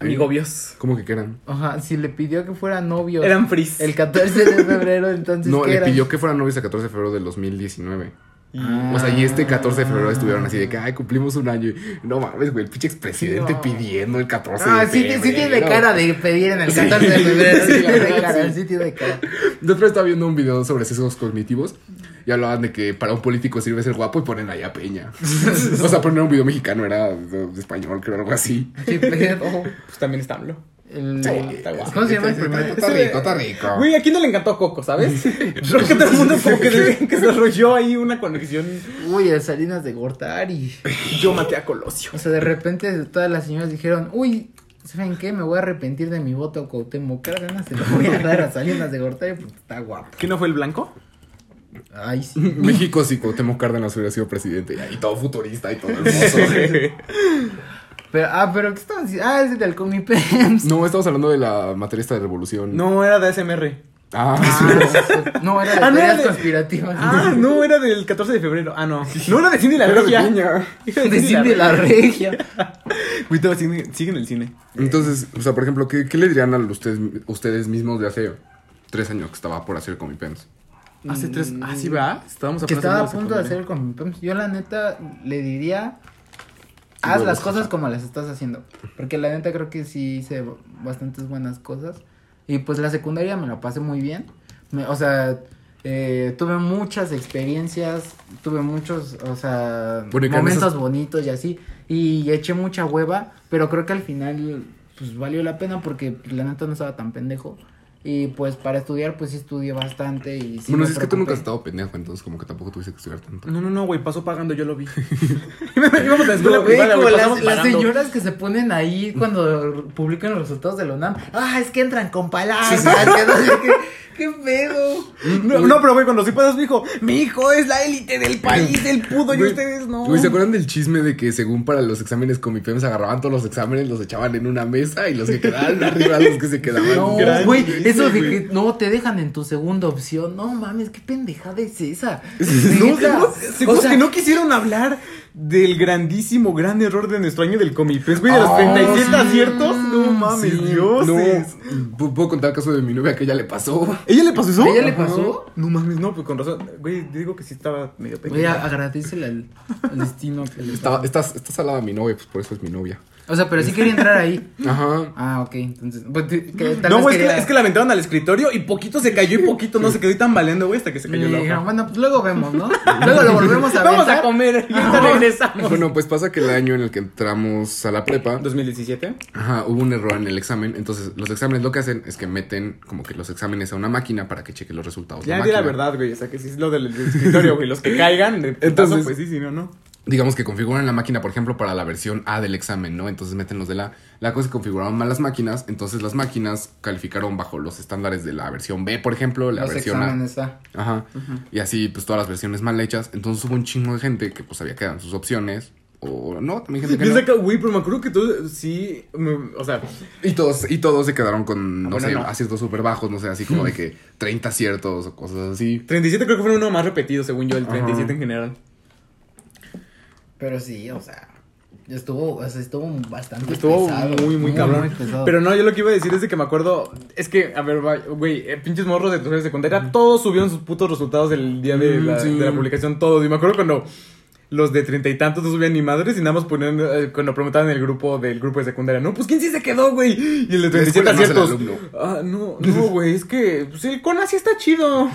Amigobios.
¿Cómo que qué eran?
Ajá, si le pidió que fuera novio
Eran frizz.
el 14 de febrero, entonces
No,
¿qué
le
eran?
pidió que fueran novios el 14 de febrero del 2019.
Ah.
O sea, y este 14 de febrero estuvieron así de que, ay, cumplimos un año. Y, No mames, güey, el pinche expresidente
No.
pidiendo el 14
Ah,
de
sí,
febrero.
sí tiene cara de pedir en el 14 de febrero.
Sí, [laughs]
Sí, tiene cara,
sí.
sí tiene cara.
Después estaba viendo un video sobre sesgos cognitivos y hablaban de que para un político sirve ser guapo y ponen ahí a Peña. [laughs] o sea, poner un video mexicano era español, creo, algo así.
¿Qué pedo? [laughs]
Pues también está AMLO.
El,
Sí, está guapo.
¿Cómo se llama el primero?
Está rico, está rico.
Güey, aquí no le encantó Coco, ¿sabes? [laughs] Creo que todo el mundo como que, de- que desarrolló ahí una conexión.
Uy, el Salinas de Gortari. [laughs]
Yo maté a Colosio.
O sea, de repente todas las señoras dijeron, uy, ¿saben qué? Me voy a arrepentir de mi voto a Cuauhtémoc Cárdenas. Se lo voy a dar a Salinas de Gortari porque está guapo.
¿Quién no fue el blanco?
Ay, sí. [laughs]
México, si Cuauhtémoc Cárdenas hubiera sido presidente. Y todo futurista y todo hermoso.
Pero, ah, pero ¿qué estaban diciendo? Ah, es del Comipems.
no, estamos hablando de la materia esta de revolución.
No, era de ASMR.
Ah,
Ah, no, era de
Ah, no era
teorías
de-
conspirativas.
Ah, no, era del 14 de febrero. Ah, no. No era de Cindy la
Era de
Regia.
Peña.
Era
de Cindy la Regia. [laughs]
Güey, todavía sigue, sigue en el cine.
Entonces, o sea, por ejemplo, ¿qué, qué le dirían a ustedes, ustedes mismos de hace tres años que estaba por hacer con mi pens?
Hace tres. Ah, sí, va. Estábamos
Que
apenas
estaba a punto de hacer el Comipems. Yo, la neta, le diría. Haz las cosas como las estás haciendo. Porque la neta creo que sí hice bastantes buenas cosas. Y pues la secundaria me la pasé muy bien. Me- o sea, eh, tuve muchas experiencias. Tuve muchos, o sea,
Bueno,
momentos
esas-
bonitos y así. Y eché mucha hueva. Pero creo que al final, pues valió la pena porque la neta no estaba tan pendejo. Y pues para estudiar, pues sí estudié bastante. Y sí
bueno,
me
si es que tú nunca has estado pendejo, entonces como que tampoco tuviste que estudiar tanto.
No, no, no, güey. Pasó pagando, yo lo vi. [laughs] [laughs] Íbamos a la escuela
No,
privada, güey.
las, señoras que se ponen ahí cuando publican los resultados de la UNAM. Ah, es que entran con palabras. [laughs] que no sé qué, ¿Qué pedo?
No, no, pero güey, cuando sí pasas, dijo, mi hijo es la élite del país, él pudo y ustedes no.
Güey, ¿se acuerdan del chisme de que según para los exámenes con mi PEMS agarraban todos los exámenes, los echaban en una mesa y los que quedaban [laughs] arriba, los que se quedaban?
No, güey, eso de que no te dejan en tu segunda opción. No mames, qué pendejada es esa. [laughs]
No,
Neta.
seguro, seguro
O sea,
que no quisieron hablar del grandísimo, gran error de nuestro año del Comipes, güey, de los
Ah,
37
sí.
aciertos. No mames,
Sí,
Dios.
No, ¿Pu- puedo contar el caso de mi novia que ya le pasó.
¿Ella le pasó eso?
¿A ella le pasó?
No mames, no, pues con razón. Güey, digo que sí estaba medio
Voy
pequeña.
a agradecerle al, al destino que le
Estaba, estás, estás al lado de mi novia, pues por eso es mi novia.
O sea, pero sí quería entrar ahí. [laughs]
Ajá.
Ah, ok, entonces. Pues, que tal
No, es, que, es que la aventaron al escritorio y poquito se cayó y poquito no se quedó y tambaleando, güey, hasta que se
Y
cayó la
dijeron,
hoja.
bueno, pues luego vemos, ¿no? Luego lo volvemos a ver. [laughs]
Vamos a comer [laughs] y ahorita regresamos.
Bueno, pues pasa que el año en el que entramos a la prepa,
2017.
ajá, hubo un error en el examen. Entonces, los exámenes lo que hacen es que meten como que los exámenes a una máquina para que cheque los resultados.
Ya di la verdad, güey. O sea, que sí es lo del, escritorio, güey. Los que caigan, de putazo,
Entonces-
pues sí, sí, no, no.
Digamos que configuran la máquina, por ejemplo, para la versión A del examen, ¿no? Entonces meten los de la... La cosa es que configuraron mal las máquinas, entonces las máquinas calificaron bajo los estándares de la versión B, por ejemplo, la
Los
versión A. Ajá. Y así, pues todas las versiones mal hechas. Entonces hubo un chingo de gente que pues sabía que eran sus opciones. O no, también gente que
Piensa
no.
que, güey, pero me acuerdo que tú sí. me- o sea,
Y todos, y todos se quedaron con, no
Bueno,
sé,
no.
aciertos súper bajos, no sé, así como de [laughs] que 30 aciertos o cosas así.
37 creo que fue uno más repetido, según yo, el 37
Ajá.
en general.
Pero sí, o sea, estuvo, o sea, estuvo bastante
Estuvo
pesado.
muy, muy cabrón.
muy.
Pero no, yo lo que iba a decir es de que me acuerdo. Es que, a ver, güey, eh, pinches morros de tercera y secundaria, todos subieron sus putos resultados el día de, la,
sí.
de la publicación, todos. Y me acuerdo cuando los de treinta y tantos no subían ni madres y nada más ponían, eh, cuando preguntaban en el grupo del grupo de secundaria, no, pues quién sí se quedó, güey. Y el de treinta y siete
escuela no es el
aciertos.
alumno.
Ah, no, no, güey, es que, pues el Cona sí está chido. [laughs]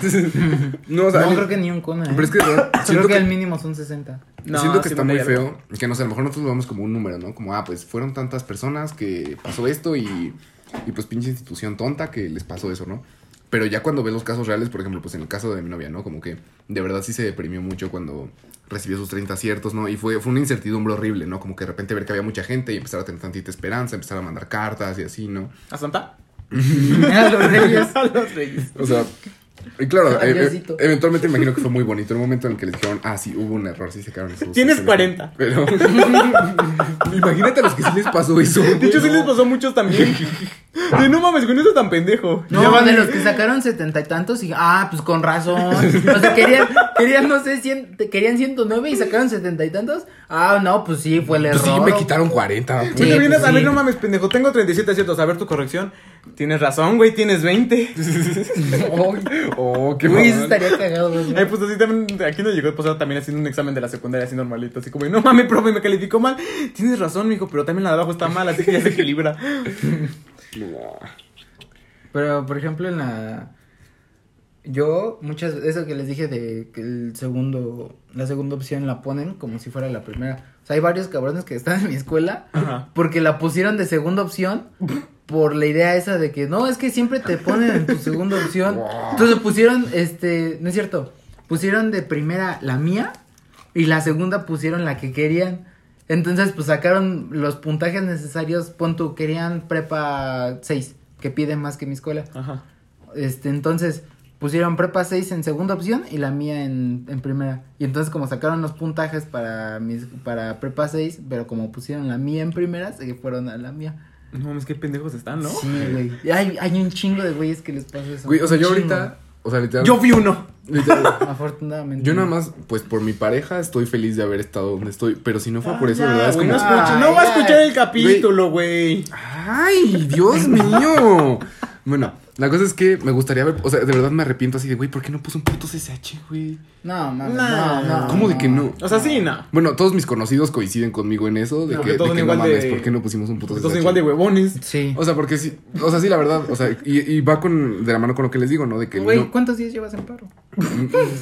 No, o sea,
no creo que ni un cona. ¿eh?
pero es que
creo
siento
que
que,
el mínimo son 60.
No,
siento que
sí,
está
no
muy feo. Que no sé, a lo mejor nosotros lo vemos como un número, ¿no? Como, ah, pues fueron tantas personas que pasó esto y, y pues pinche institución tonta que les pasó eso, ¿no? Pero ya cuando ves los casos reales, por ejemplo, pues en el caso de mi novia, ¿no? Como que de verdad sí se deprimió mucho cuando recibió sus 30 aciertos, ¿no? Y fue, fue una incertidumbre horrible, ¿no? Como que de repente ver que había mucha gente y empezar a tener tantita esperanza, empezar a mandar cartas y así, ¿no?
¿A Santa? [laughs]
A los reyes. [laughs]
A los reyes.
O sea, y claro,
Ay,
e- e-
Diosito.
eventualmente imagino que fue muy bonito el momento en el que les dijeron, ah, sí, hubo un error, sí se quedaron esos.
Tienes
esos-
40.
Pero. [laughs] Imagínate a los que sí les pasó eso.
De hecho, sí les pasó a muchos también. De no mames, güey, no es tan pendejo.
No,
Ya
de los que sacaron setenta y tantos y ah, pues con razón. O sea, querían, querían no sé, cien, querían 109 y sacaron setenta y tantos. Ah, no, pues sí, fue el error.
Pues sí, me quitaron 40.
Sí,
vienes a ver, no mames, pendejo. Tengo 37 aciertos. A ver tu corrección. Tienes razón, güey, tienes 20. [laughs]
Ay,
Oh, qué
Güey, eso estaría cagado. güey.
Ay, pues así también, aquí nos llegó el pasado también haciendo un examen de la secundaria así normalito, así como, no mames, profe, me calificó mal. Tienes razón, mijo, pero también la de abajo está mal, así que ya se equilibra.
No.
Pero, por ejemplo, en la. Yo, muchas eso que les dije de que el segundo, la segunda opción la ponen como si fuera la primera. O sea, hay varios cabrones que están en mi escuela
Ajá.
porque la pusieron de segunda opción por la idea esa de que no, es que siempre te ponen en tu segunda opción. [laughs]
Wow.
Entonces pusieron, este, no es cierto, pusieron de primera la mía y la segunda pusieron la que querían. Entonces, pues sacaron los puntajes necesarios, pon tú, querían prepa 6, que piden más que mi escuela.
Ajá.
Este, entonces pusieron prepa 6 en segunda opción y la mía en, en primera. Y entonces como sacaron los puntajes para mis para prepa 6, pero como pusieron la mía en primera, se fueron a la mía.
No mames, qué pendejos están, ¿no?
Sí, güey. Hay, hay un chingo de güeyes que les pasa eso.
Güey, o sea, yo
chingo.
ahorita. O sea, literal.
Yo vi uno.
literal, [laughs]
Afortunadamente.
Yo nada más, pues por mi pareja estoy feliz de haber estado donde estoy. Pero si no fue por
Ah,
eso, de verdad es como.
no, escucha-
Ay,
no va a escuchar el capítulo, güey.
¡Ay, Dios mío! Bueno, [laughs] la cosa es que me gustaría ver. O sea, de verdad me arrepiento así de, güey, ¿por qué no puse un puto CSH, güey?
No, mames,
No.
no, no.
¿Cómo de que no?
O sea, sí, no.
Bueno, todos mis conocidos coinciden conmigo en eso, de
No,
que,
que todos
de que no
igual
mames,
de-
¿por qué no pusimos un puto
Todos
CSH?
igual de huevones.
Sí.
O sea, porque sí, o sea, sí, la verdad, o sea, y, y va con, de la mano con lo que les digo, ¿no? De que
Güey,
no,
¿cuántos días llevas en paro?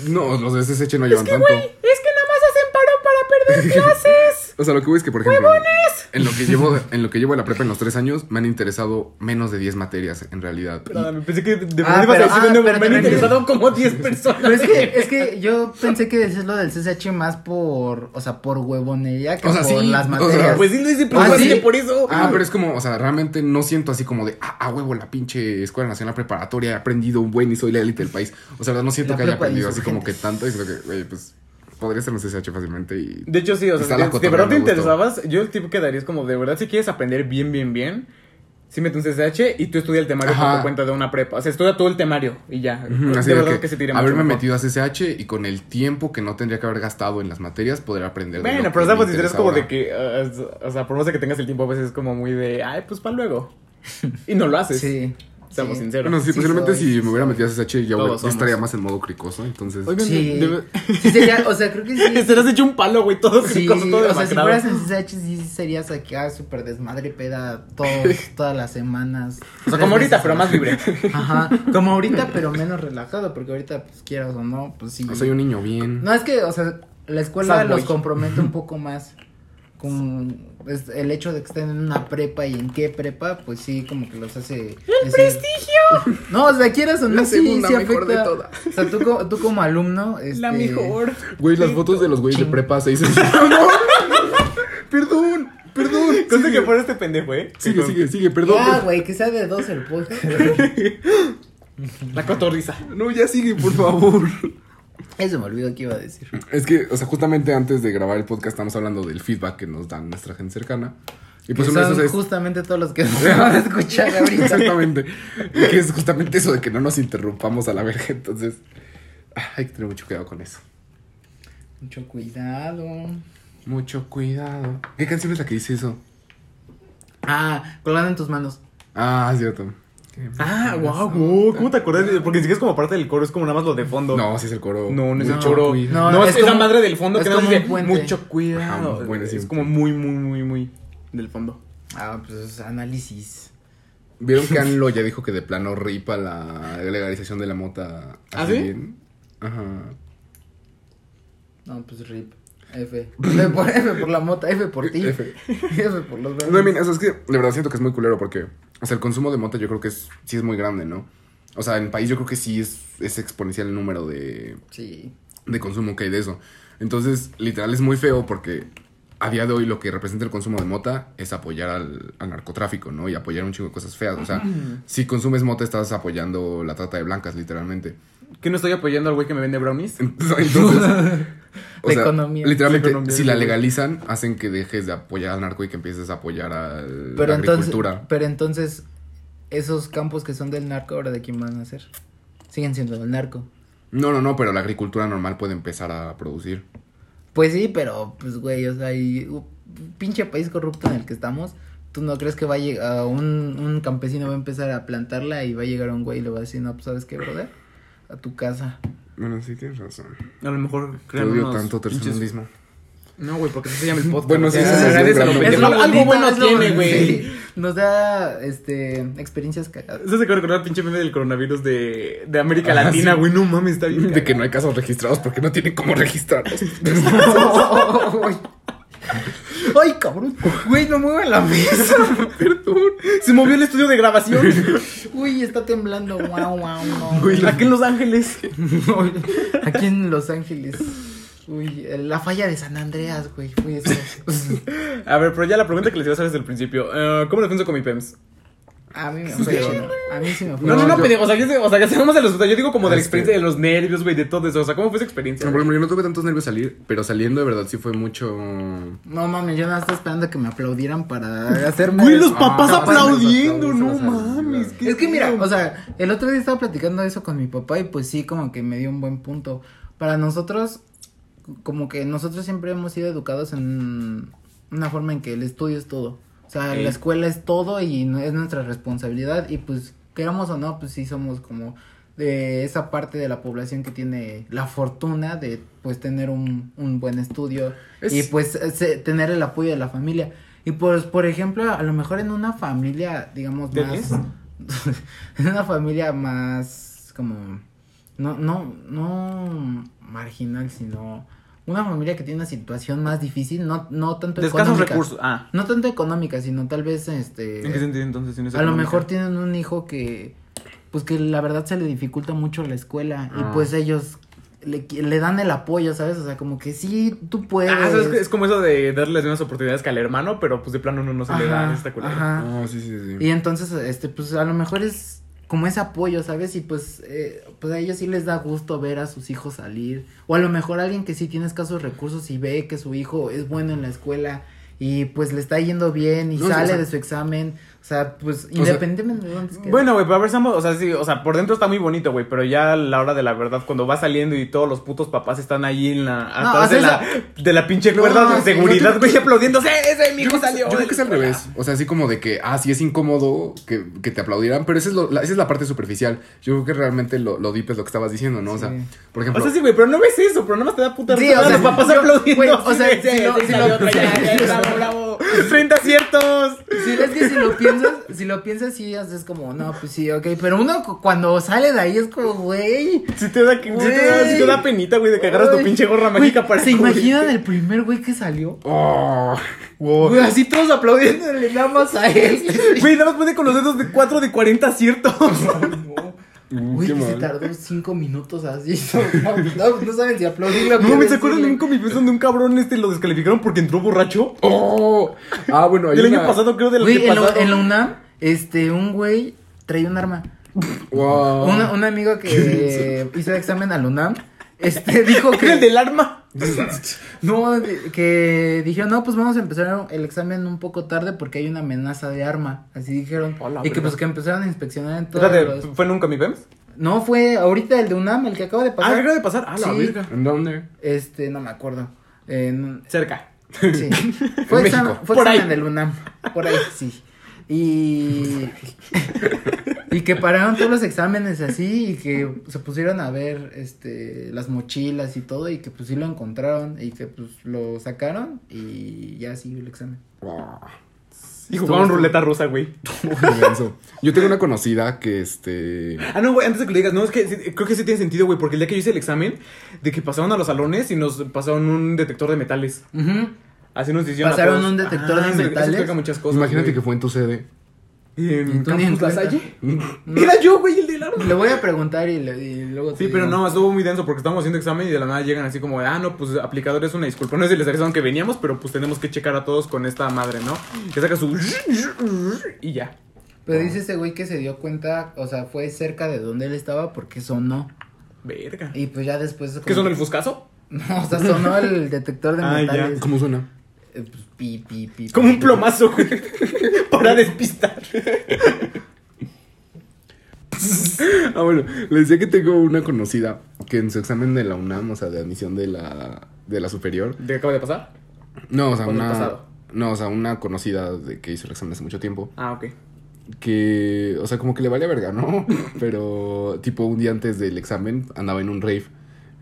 no, los de SSH no llevan tanto.
Es que nada más hacen paro para perder [laughs] clases.
O sea, lo que voy es que, por ejemplo, en lo que llevo, en lo que llevo de la prepa en los tres años, me han interesado menos de 10 materias, en realidad. Y-
Perdóname, pensé que de
Ah,
a
ah, pero
me han
te
interesado como 10 personas.
Pero es que, es que yo pensé que decías lo del CSH más por, o sea, por huevonería que
O sea,
por
sí,
las
o sea,
materias.
Pues sí lo hice
¿Ah,
precisamente
sí?
por eso.
Ah, pero es como, o sea, realmente no siento así como de, ah, a huevo, la pinche Escuela Nacional Preparatoria, he aprendido un buen y soy la élite del país. O sea, no siento
La
que haya aprendido así como que tanto, y que, güey, pues, podría ser un CSH fácilmente y...
De hecho, sí, o sea, de, verdad te interesabas, yo el tipo que daría es como, de verdad, si quieres aprender bien, bien, bien, sí mete un CSH y tú estudia el temario por tu cuenta de una prepa. O sea, estudia todo el temario y ya.
Ujú, así
de verdad
que
que, se
haberme
mejor.
metido a CSH y con el tiempo que no tendría que haber gastado en las materias poder aprender. de
Bueno,
lo
pero
que
sabes, si
interesa
como
ahora.
de que, uh, o sea, por más de que tengas el tiempo, a veces es como muy de, ay, pues para luego. [laughs] Y no lo haces.
Sí.
Seamos
sí.
sinceros.
Bueno, sí,
Sí
posiblemente
soy,
si
sí
me hubiera metido a CSH ya,
Todos
ya estaría más en modo cricoso, entonces...
Oigan,
Sí.
de- [laughs] [laughs]
Sí sería, o sea, creo que sí.
Te has hecho un palo, güey, todo
Sí,
cricoso, todo
o sea, si fueras en CSH sí serías acá súper desmadre peda todos, [laughs] todas las semanas.
O sea, como ahorita, pero más libre.
Ajá, como ahorita, pero menos relajado, porque ahorita, pues quieras o no, pues sí.
Soy un niño bien.
No, es que, o sea, la escuela
Sad boy.
los compromete un poco más con pues, el hecho de que estén en una prepa y en qué prepa, pues sí, como que los hace... ¡El prestigio! [laughs] No, o sea, quieras o no,
La
sí,
segunda
sí
mejor de todas.
O sea, tú, tú como alumno...
La
este,
mejor.
Güey, las fotos de los güeyes de prepa se dicen... ¡No! [laughs] Perdón, perdón.
Cosa
Sigue,
que por este pendejo, ¿eh?
sigue, sigue, sigue, perdón.
Ya,
perdón.
güey, que sea de dos el podcast. [laughs]
La cotorriza.
No, ya sigue, por favor.
Eso me olvidó que iba a decir.
Es que, o sea, justamente antes de grabar el podcast estamos hablando del feedback que nos dan nuestra gente cercana. Y pues
que
uno de
son
esos es...
justamente todos los que [laughs] nos van a escuchar ahorita.
Exactamente. Y que es justamente eso de que no nos interrumpamos a la verga. Entonces, ah, hay que tener mucho cuidado con eso.
Mucho cuidado.
Mucho cuidado. ¿Qué canción es la que dice eso?
Ah, colgando en tus manos.
Ah, cierto.
Ah, wow, wow, ¿cómo te acuerdas? Porque si es como parte del coro, es como nada más lo de fondo.
No, sí es el coro.
No, no es el
cuidado.
No,
No,
es,
es
la madre del fondo
es
que nada más
como
dice, mucho cuidado.
Ajá, bueno, sí.
es como muy, muy, muy, muy del fondo.
Ah, pues es análisis.
¿Vieron que ANLO ya dijo que de plano ripa la legalización de la mota?
¿Ah,
así
sí?
bien? Ajá.
No, pues rip. F. F por, F por la mota, F por ti.
F. [laughs]
F por los
No, I mean, o sea, es que de verdad siento que es muy culero porque, o sea, el consumo de mota yo creo que es, sí es muy grande, ¿no? O sea, en el país yo creo que sí es, es exponencial el número de,
Sí.
de consumo que hay de eso. Entonces, literal es muy feo porque a día de hoy lo que representa el consumo de mota es apoyar al, al narcotráfico, ¿no? Y apoyar un chingo de cosas feas. O sea, si consumes mota estás apoyando la trata de blancas, literalmente.
¿Que no estoy apoyando al güey que me vende brownies? [laughs]
Entonces, [laughs] o
La
sea,
economía.
literalmente,
La economía
si la legalizan, hacen que dejes de apoyar al narco y que empieces a apoyar a
Pero
la
entonces,
agricultura.
pero entonces, esos campos que son del narco, ¿ahora de quién van a ser? Siguen siendo del narco.
No, no, no, pero la agricultura normal puede empezar a producir.
Pues sí, pero, pues, güey, o sea, y, uh, pinche país corrupto en el que estamos, ¿tú no crees que va a llegar, un, un campesino va a empezar a plantarla y va a llegar un güey y le va a decir, no, pues, ¿sabes qué, brother? A tu casa.
Bueno, sí, tienes razón.
A lo mejor
Te
crean
odio
unos
tanto tercermundismo.
No, güey, porque se llama el [laughs] podcast.
Bueno, sí, es lo
Algo bueno tiene, güey.
sí. [laughs] Nos da, este, experiencias cagadas.
Eso se acaba de recordar el pinche meme del coronavirus de, de América
Ah,
Latina,
sí.
güey. No mames, está bien.
De que no hay casos registrados porque no tienen cómo registrarlos. [laughs]
Ay, cabrón. Güey, no mueve la mesa. [laughs]
Perdón. Se movió el estudio de grabación. [laughs]
Uy, está temblando. Wow, wow, no.
Güey, aquí en Los Ángeles. [laughs]
Aquí en Los Ángeles. Uy, la falla de San Andreas, güey. Fue eso.
A ver, pero ya la pregunta que les iba a hacer desde el principio. eh, ¿Cómo defenso con mi PEMS?
A mí me fue. A mí sí me fue
No, no, no,
chido.
pendejo. O sea, yo, o sea, que hacemos el resultado. Yo digo como de la
Este-
experiencia de los nervios, güey, de todo eso. O sea, ¿cómo fue esa experiencia?
No, por ejemplo, yo no tuve tantos nervios salir, pero saliendo de verdad sí fue mucho.
No mames, yo nada estaba esperando que me aplaudieran para hacerme.
Güey, los papás
Ah,
aplaudiendo, no mames. qué
Es que mira, o sea, el otro día estaba platicando eso con mi papá y pues sí, como que me dio un buen punto. Para nosotros, como que nosotros siempre hemos sido educados en una forma en que el estudio es todo. O sea, la escuela es todo y es nuestra responsabilidad y pues queramos o no, pues sí somos como de esa parte de la población que tiene la fortuna de pues tener un, un buen estudio
Es-
y pues se- tener el apoyo de la familia. Y pues, por ejemplo, a lo mejor en una familia, digamos,
¿De
más... [laughs] en una familia más como... No, no, no marginal, sino una familia que tiene una situación más difícil, no, no tanto
De escasos recursos. Ah.
No tanto económica, sino tal vez este...
¿En qué sentido entonces? Si no es
A lo mejor tienen un hijo que, pues que la verdad se le dificulta mucho la escuela
Ah.
y pues ellos le, le dan el apoyo, ¿sabes? O sea, como que sí, tú puedes.
Ah, es como eso de darle las mismas oportunidades que al hermano, pero pues de plano uno no se le da
Ajá,
esta
ajá.
No, sí, sí, sí.
Y entonces, este, pues a lo mejor es como ese apoyo, ¿sabes? Y pues, eh, pues a ellos sí les da gusto ver a sus hijos salir. O a lo mejor alguien que sí tiene escasos recursos y ve que su hijo es bueno en la escuela y pues le está yendo bien y
No,
sale
o sea-
de su examen. O sea, pues independientemente de dónde esté.
Bueno, güey, pero a ver, o sea, sí, o sea, por dentro está muy bonito, güey, pero ya a la hora de la verdad, cuando va saliendo y todos los putos papás están ahí en la,
No,
atrás
o sea,
de, la, de la pinche cuerda
No,
de seguridad,
no,
güey, aplaudiendo, ¡sí, ese mi
Yo
hijo
que,
salió!
yo creo que es al revés. O sea, así como de que, ah, sí es incómodo que, que te aplaudieran, pero esa es, lo- la, esa es la parte superficial. Yo creo que realmente lo, lo deep es lo que estabas diciendo, ¿no? O sea,
Sí.
por ejemplo.
O sea, sí, güey, pero no ves eso, pero nada más te da puta
Sí,
risa
o sea,
los papás
yo-
aplaudiendo.
güey, o sea,
sí,
si
sí,
lo-
sí,
si [laughs]
bravo, bravo. [laughs] 30 aciertos.
Sí, es que si lo piensas, si lo piensas, sí, es como, no, pues sí, ok, pero uno cu- cuando sale de ahí es como, güey.
Si te da, sí te da, sí te da penita, güey, de que agarras tu pinche gorra mágica para
¿Se imaginan el primer güey que salió?
Oh,
Güey, así todos aplaudiéndole nada más a él.
Güey, nada más puede con los dedos de 4 de 40 aciertos. [laughs]
mm,
Güey, que se tardó cinco minutos así. [laughs] No, no, no saben si aplaudirle o
No, ¿me se acuerdan de un comic donde un cabrón este lo descalificaron porque entró borracho?
Oh, ah, bueno, hay
El año
una-
pasado creo del
Güey, en,
antepasado.
la- en la UNAM, este, un güey traía un arma.
Wow.
Una- un amigo que [laughs] hizo examen al UNAM, este, dijo [laughs]
Era el
que...
del arma. [laughs]
No, de- que dijeron, no, pues vamos a empezar el examen un poco tarde porque hay una amenaza de arma. Así dijeron. Y que pues que empezaron a inspeccionar en todos
Espérate,
los...
¿fue nunca mi PEMS?
No, fue ahorita el de UNAM, el que acaba de
Ah,
pasar.
acaba de pasar. Ah, la
Sí.
verga.
¿En dónde?
Este, no me acuerdo. En-
Cerca.
sí. [laughs] Fue
En
examen, fue
Por
examen
ahí.
del UNAM. Por ahí, sí. Y. y que pararon todos los exámenes así y que se pusieron a ver este las mochilas y todo y que pues sí lo encontraron y que pues lo sacaron y ya siguió el examen.
Y jugaban ruleta rusa, güey.
Yo tengo una conocida que este.
Ah, no, güey, antes de que lo digas, no, es que sí, creo que sí tiene sentido, güey, porque el día que yo hice el examen, de que pasaron a los salones y nos pasaron un detector de metales. Así nos hicieron. a
Pasaron
todos.
un detector de
eso
metales.
explica muchas cosas.
Imagínate
güey.
que fue en tu sede.
En Campus La. Salle. [laughs] Era yo, güey, el del árbol.
Le voy a preguntar y, le- y luego te
Sí, pero
digo.
no, estuvo muy denso porque estábamos haciendo examen y de la nada llegan así como, de, ah, no, pues aplicadores, una disculpa. No sé si les avisaron que veníamos, pero pues tenemos que checar a todos con esta madre, ¿no? Que saca su. [laughs] Y ya.
Pero dice ese güey que se dio cuenta, o sea, fue cerca de donde él estaba porque sonó.
Verga.
Y pues ya después.
¿Qué son
que-
el fuscazo? [laughs]
No, o sea, sonó el detector de
Ah, ya.
metales.
¿Cómo suena?
Eh, pues, pi, pi, pi.
Como un plomazo, güey. [laughs] Para despistar.
Ah, bueno, les decía que tengo una conocida que en su examen de la UNAM, o sea, de admisión de la, de la superior.
¿De qué acaba de pasar?
No, o sea,
¿O del
una.
pasado?
No, o sea, una conocida de que hizo el examen hace mucho tiempo.
Ah, ok.
Que, o sea, como que le vale verga, ¿no? [laughs] Pero, tipo, un día antes del examen andaba en un rave.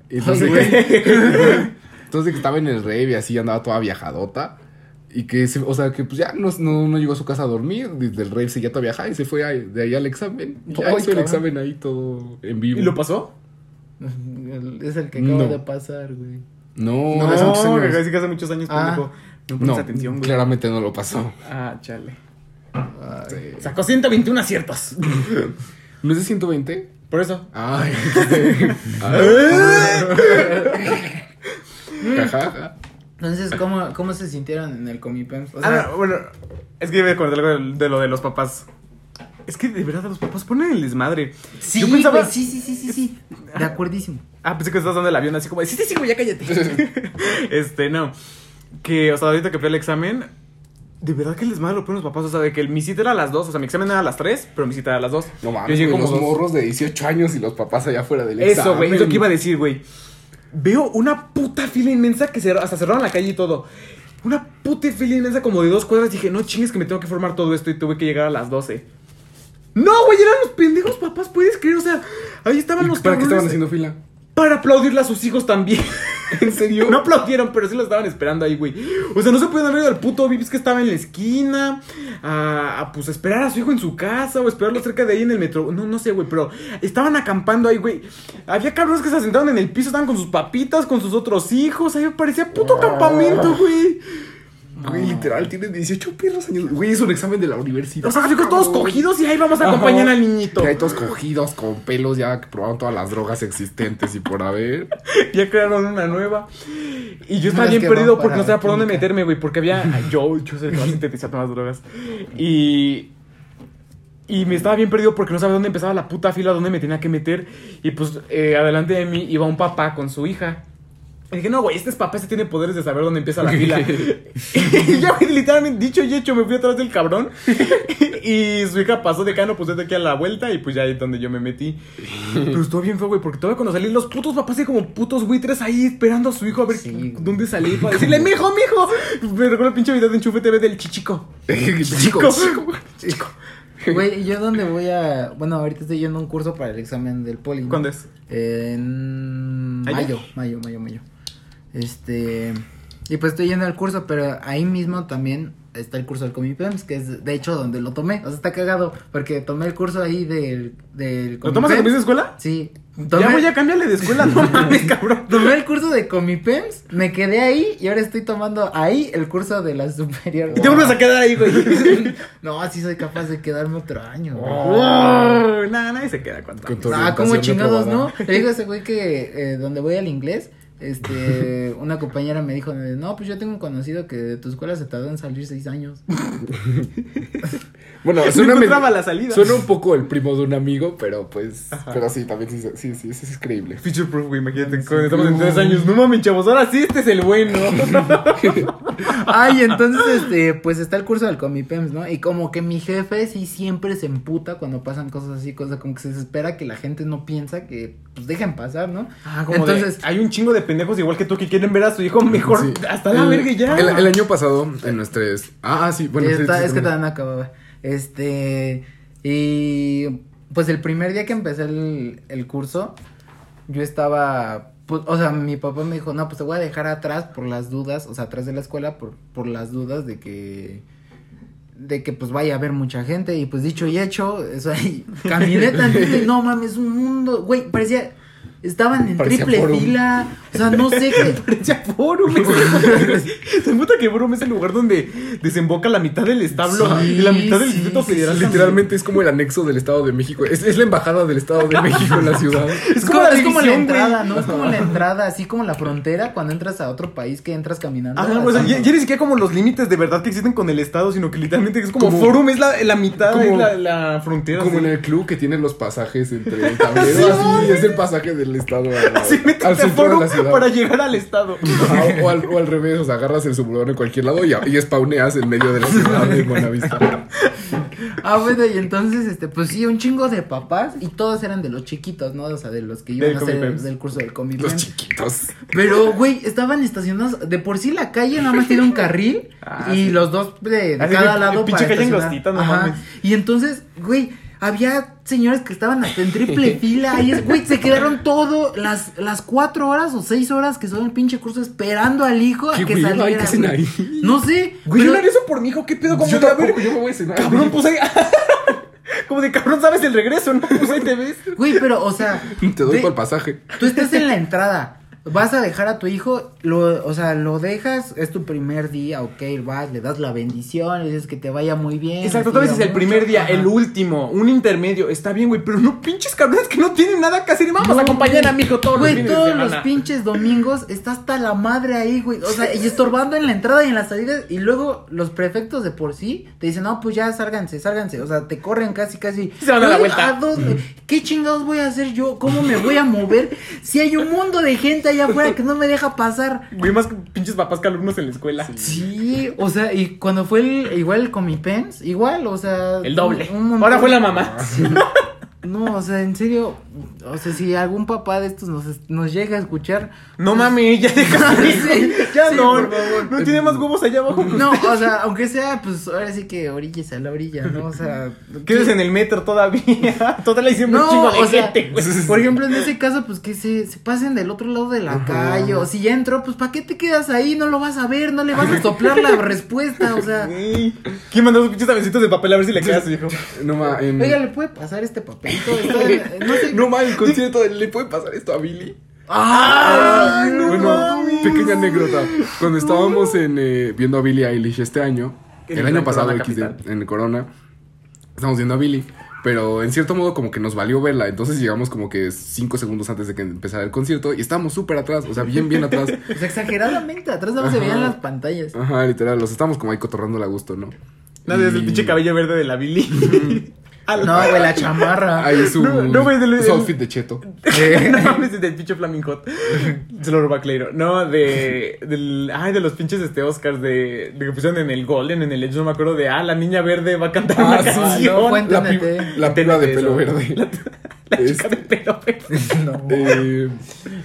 Entonces, [laughs] entonces que estaba en el rave y así andaba toda viajadota. Y que, se- o sea, que pues ya no, no, no llegó a su casa a dormir. Desde el rave seguía toda viajada y se fue ahí- de ahí al examen. Y ya
Ay,
hizo el examen ahí todo en vivo.
¿Y lo pasó?
Es el que acaba
No.
de pasar, güey.
No,
No,
hace muchos años.
que casi que hace muchos años,
Ah.
pendejo. No pones
No,
atención, güey.
claramente no lo pasó.
Ah, chale.
Ay.
Sacó 121 aciertos.
¿No es de 120?
Por eso.
Ay. [laughs] [laughs] Jajaja. [laughs]
Entonces, ¿cómo, ¿cómo se sintieron en el Comipems? O
Ah,
sea,
no, bueno, es que iba a acordar algo de, de lo de los papás. Es que de verdad los papás ponen el desmadre.
sí,
Yo pensaba.
güey, sí, sí, sí, sí, sí. De acuerdísimo.
Ah, pensé que estás dando el avión así como de, sí, sí, sí, güey, ya cállate. [laughs] este, no. Que, o sea, ahorita que fui al examen, de verdad que el desmadre lo ponen los papás. O sea, de que el- mi cita era a las 2, o sea, mi examen era a las 3, pero mi cita era a las 2.
No
Yo
mames,
llegué
güey,
como
los
dos-
morros de 18 años y los papás allá afuera del examen.
Eso, güey, es lo que iba a decir, güey. Veo una puta fila inmensa que cerró- hasta cerraron la calle y todo. Una puta fila inmensa como de dos cuadras. Dije, no chingues que me tengo que formar todo esto y tuve que llegar a las 12. No, güey, eran los pendejos papás, puedes creer. O sea, ahí estaban
¿Y
los
¿Para qué estaban haciendo fila?
Para aplaudirle a sus hijos también. [laughs]
¿En serio?
No aplaudieron, pero sí lo estaban esperando ahí, güey. O sea, no se pueden haber ido al puto Vips que estaba en la esquina. A, a, pues esperar a su hijo en su casa o esperarlo cerca de ahí en el metro. No, no sé, güey, pero estaban acampando ahí, güey. Había cabrones que se sentaron en el piso, estaban con sus papitas, con sus otros hijos. Ahí parecía puto campamento, güey.
Güey, literal, tienen 18 perros años. Güey, es un examen de la universidad.
O sea, sus hijos todos cogidos y ahí vamos a
Ajá.
acompañar al niñito.
Que hay todos cogidos con pelos ya que probaron todas las drogas existentes y por haber. [laughs]
ya crearon una nueva. Y yo estaba bien perdido porque no sabía por dónde meterme, güey. Porque había. [laughs] Yo, yo sé que va a sintetizar todas las drogas. Y. Y me estaba bien perdido porque no sabía dónde empezaba la puta fila, dónde me tenía que meter. Y pues eh, adelante de mí iba un papá con su hija. Y dije, no, güey, este es papá, este tiene poderes de saber dónde empieza la fila. [laughs] y ya, güey, literalmente, dicho y hecho, me fui atrás del cabrón. y su hija pasó de cano, pues desde aquí a la vuelta. Y pues ya ahí es donde yo me metí. Pero estuvo bien feo, güey, porque todavía cuando salí, los putos papás, así como putos buitres ahí esperando a su hijo a ver
Sí,
dónde salí. Para decirle, mijo, mijo. Me recuerdo el pinche video de Enchufe TV del chichico. [laughs]
Chico, chico.
Chico.
Güey, ¿yo dónde voy a...? Bueno, ahorita estoy yendo a un curso para el examen del poli. ¿no?
¿Cuándo es?
En
¿Ayer?
mayo, mayo, mayo, mayo. Este... Y pues estoy yendo al curso, pero ahí mismo también está el curso del Comipems, que es de hecho donde lo tomé. O sea, está cagado, porque tomé el curso ahí del... del
¿Lo tomas en la misma escuela?
Sí.
Ya,
Tomé,
ya cámbiale de escuela, no [laughs] mames, cabrón.
tomé el curso de Comipems, me quedé ahí y ahora estoy tomando ahí el curso de la superior.
Y te vuelves a quedar ahí, güey. [laughs]
No, así soy capaz de quedarme otro año.
Wow, Nada, nadie se queda
tu
Ah, como chingados, ¿no? Le digo a ese güey que eh, donde voy al inglés, este, [laughs] una compañera me dijo, no, pues yo tengo un conocido que de tu escuela se tardó en salir seis años. [laughs]
Bueno, [laughs]
No
suena,
encontraba la salida.
suena un poco el primo de un amigo, pero pues. Pero sí, también sí, sí, sí, sí, es creíble.
Feature proof, güey, imagínate, cuando estamos en tres años. No mames, chavos, ahora sí este es el bueno. [laughs]
Ay, entonces, este, pues está el curso del Comipems, ¿no? Y como que mi jefe sí siempre se emputa cuando pasan cosas así, cosas como que se espera que la gente no piensa que, pues dejen pasar, ¿no?
Ah, como Entonces, hay un chingo de pendejos igual que tú que quieren ver a su hijo mejor
Sí.
hasta la
El-
verga ya.
El, el año pasado, en nuestras. Ah, sí, bueno. sí,
está-
sí,
es que
sí.
no acababa. Este, y pues el primer día que empecé el, curso, yo estaba, pues, o sea, mi papá me dijo, no, pues te voy a dejar atrás por las dudas, o sea, atrás de la escuela por, por las dudas de que, de que pues vaya a haber mucha gente y pues dicho y hecho, o sea, y [laughs] caminé tantito y no mames, un mundo, güey, parecía, estaban en
Parecía
triple
forum.
fila, o sea, no sé [laughs] qué.
Parecía forum. ¿Te das cuenta que forum es el lugar donde desemboca la mitad del establo
Sí,
y la mitad del
sí,
Distrito
sí,
Federal?
Literalmente es como el anexo del Estado de México. Es, es la embajada del Estado de México en la ciudad. [laughs]
Es
como
como,
la
es como la
división,
entrada. ¿no? Es como la entrada, así como la frontera cuando entras a otro país que entras caminando.
Ajá, o sea,
así.
ya, ya ni siquiera como los límites de verdad que existen con el Estado, sino que literalmente es como,
Como-
forum, es la, la mitad,
como-
es la, la frontera.
Como
así.
en el club que tienen los pasajes entre [laughs] el tablero. Así es el pasaje del Estado [laughs] a-
Así métete
al de la ciudad.
para llegar al Estado.
Ajá, o, al, o al revés, o sea, agarras el suburbano en cualquier lado y, y spawneas en medio de la ciudad de Buenavista.
Ah, bueno, y entonces, este, pues sí, un chingo de papás y todos eran de los chiquitos, ¿no? O sea, de los que iban
Del
a hacer
Comipems.
del curso del
Los
Comipems.
chiquitos.
Pero, güey, estaban estacionados. De por sí la calle nada más tiene un carril
Ah,
y
sí.
los dos de, cada
que,
lado
pinche
para
calle
estacionar.
angostita, no
Ajá.
mames.
Y entonces, güey, había señores que estaban hasta en triple [laughs] fila. Y es, güey, se quedaron todo las, las cuatro horas o seis horas que son el pinche curso esperando al hijo a
¿Qué
que
hueva
saliera.
hay que hacen
güey.
ahí?
No sé.
Güey,
pero-
yo no eso por mi hijo, ¿qué pedo? Como
Yo
de, a ver,
tampoco, yo me voy a cenar.
cabrón, pues ahí... [laughs] Como de cabrón, sabes el regreso, ¿no? [laughs] Pues ahí te ves.
Güey, pero, o sea.
Te doy para el pasaje.
Tú estás en la entrada. Vas a dejar a tu hijo, lo, o sea, lo dejas, es tu primer día, ok, vas, le das la bendición, le dices que te vaya muy bien.
Exacto, tal vez es el primer día,
ajá.
el último, un intermedio, está bien, güey, pero no pinches cabrones que no tienen nada que hacer y vamos a acompañar a mi hijo todos los
Güey,
fines de
todos los pinches domingos está hasta la madre ahí, güey. O sea, y estorbando en la entrada y en las salidas. Y luego los prefectos de por sí te dicen, no, pues ya sálganse, sálganse. O sea, te corren casi, casi.
Se van a la vuelta.
dónde? ¿Qué chingados voy a hacer yo? ¿Cómo me voy a mover? Si hay un mundo de gente allá afuera que no me deja pasar.
Güey, más pinches papás que alumnos en la escuela.
Sí, o sea, y cuando fue el, igual el Comipens, igual, o sea.
El doble.
un- un
Ahora fue la mamá.
No, o sea, en serio, o sea, si algún papá de estos nos, nos llega a escuchar.
No mames, ya [laughs] deja
Sí,
Ya
sí,
no,
por favor.
no tiene más huevos allá abajo.
No, o sea, aunque sea, pues ahora sí que orillas a la orilla, ¿no? O sea. [laughs]
Quedes en el metro todavía. [laughs] Total, ahí siempre
No,
un chingo de
o sea,
gente,
por ejemplo, en ese caso, pues que se, se pasen del otro lado de la calle, o si ya entró, pues ¿para qué te quedas ahí? No lo vas a ver, no le vas a soplar la respuesta, o sea.
¿Quién mandó sus pinches avecitos de papel a ver si le quedas, viejo?
No ma, en...
Oiga, ¿le puede pasar este [laughs] Está- no sé.
No ma, el concierto, ¿le puede pasar esto a Billy?
¡Ay, no
bueno,
mames!
pequeña anécdota. Cuando estábamos en, eh, viendo a Billie Eilish este año, el año pasado, XD, en el Corona, estábamos viendo a Billie. Pero en cierto modo como que nos valió verla. Entonces llegamos como que cinco segundos antes de que empezara el concierto. Y estábamos súper atrás. O sea, bien, bien atrás. [laughs]
Pues exageradamente, atrás no se veían las pantallas.
Ajá, literal. Los estábamos como ahí cotorrando a gusto, ¿no?
Nadie es el
Y-
pinche cabello verde de la Billy. A
No, güey, la chamarra.
Ahí su,
No, no, güey, del-
su outfit de cheto. [laughs]
no mames, del pinche Flamingo. Se lo roba Cleiro. No, de. Del, ay, de los pinches este Oscars de, de que pusieron en el Golden, en el Edge, no me acuerdo de. Ah, la niña verde va a cantar
Ah,
una
sí,
canción.
no,
La,
TNT.
pi- la piba de pelo verde.
La chica de pelo. [laughs]
No.
eh,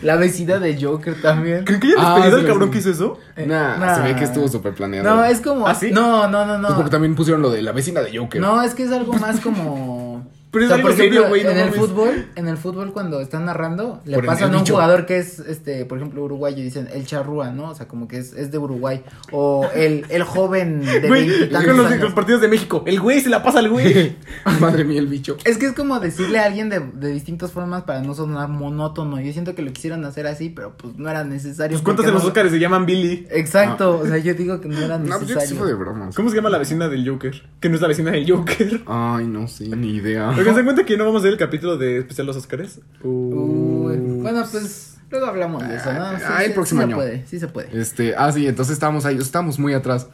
La vecina de Joker también.
¿Creen que ya
Ah,
despedido
sí,
al cabrón que hizo eso?
Eh,
nah,
nah.
se ve que estuvo súper planeado.
No, es como.
¿Ah, sí?
No, no, no, no.
Pues porque también pusieron lo de la vecina de Joker.
No, es que es algo más como.
Pero es
por ejemplo,
serio, güey, no
En el fútbol, en el fútbol cuando están narrando, le
Por
pasan a un jugador que es, este, por ejemplo, uruguayo, y dicen el charrúa, ¿no? O sea, como que es, es de Uruguay. O el, el joven de
Güey, con los,
años.
los partidos de México. El güey se la pasa al güey. [laughs]
Madre mía, el bicho.
Es que es como decirle a alguien de, de distintas formas para no sonar monótono. Yo siento que lo quisieron hacer así, pero pues no era necesario.
Pues cuántos de los
no-
Óscares se llaman Billy.
Exacto, o sea, yo digo que no era
No, pues yo
necesario.
de bromas.
¿Cómo se llama la vecina del Joker? Que no es la vecina del Joker.
Ay, no sé, ni idea.
Oigan, ¿se dan cuenta que no vamos a ver el capítulo de especial Los Óscares?
Uy, bueno, pues luego hablamos de eso, ¿no?
Ah, el próximo
sí
año.
se puede, sí se puede.
Este, ah, sí, entonces estábamos ahí, estábamos muy atrás.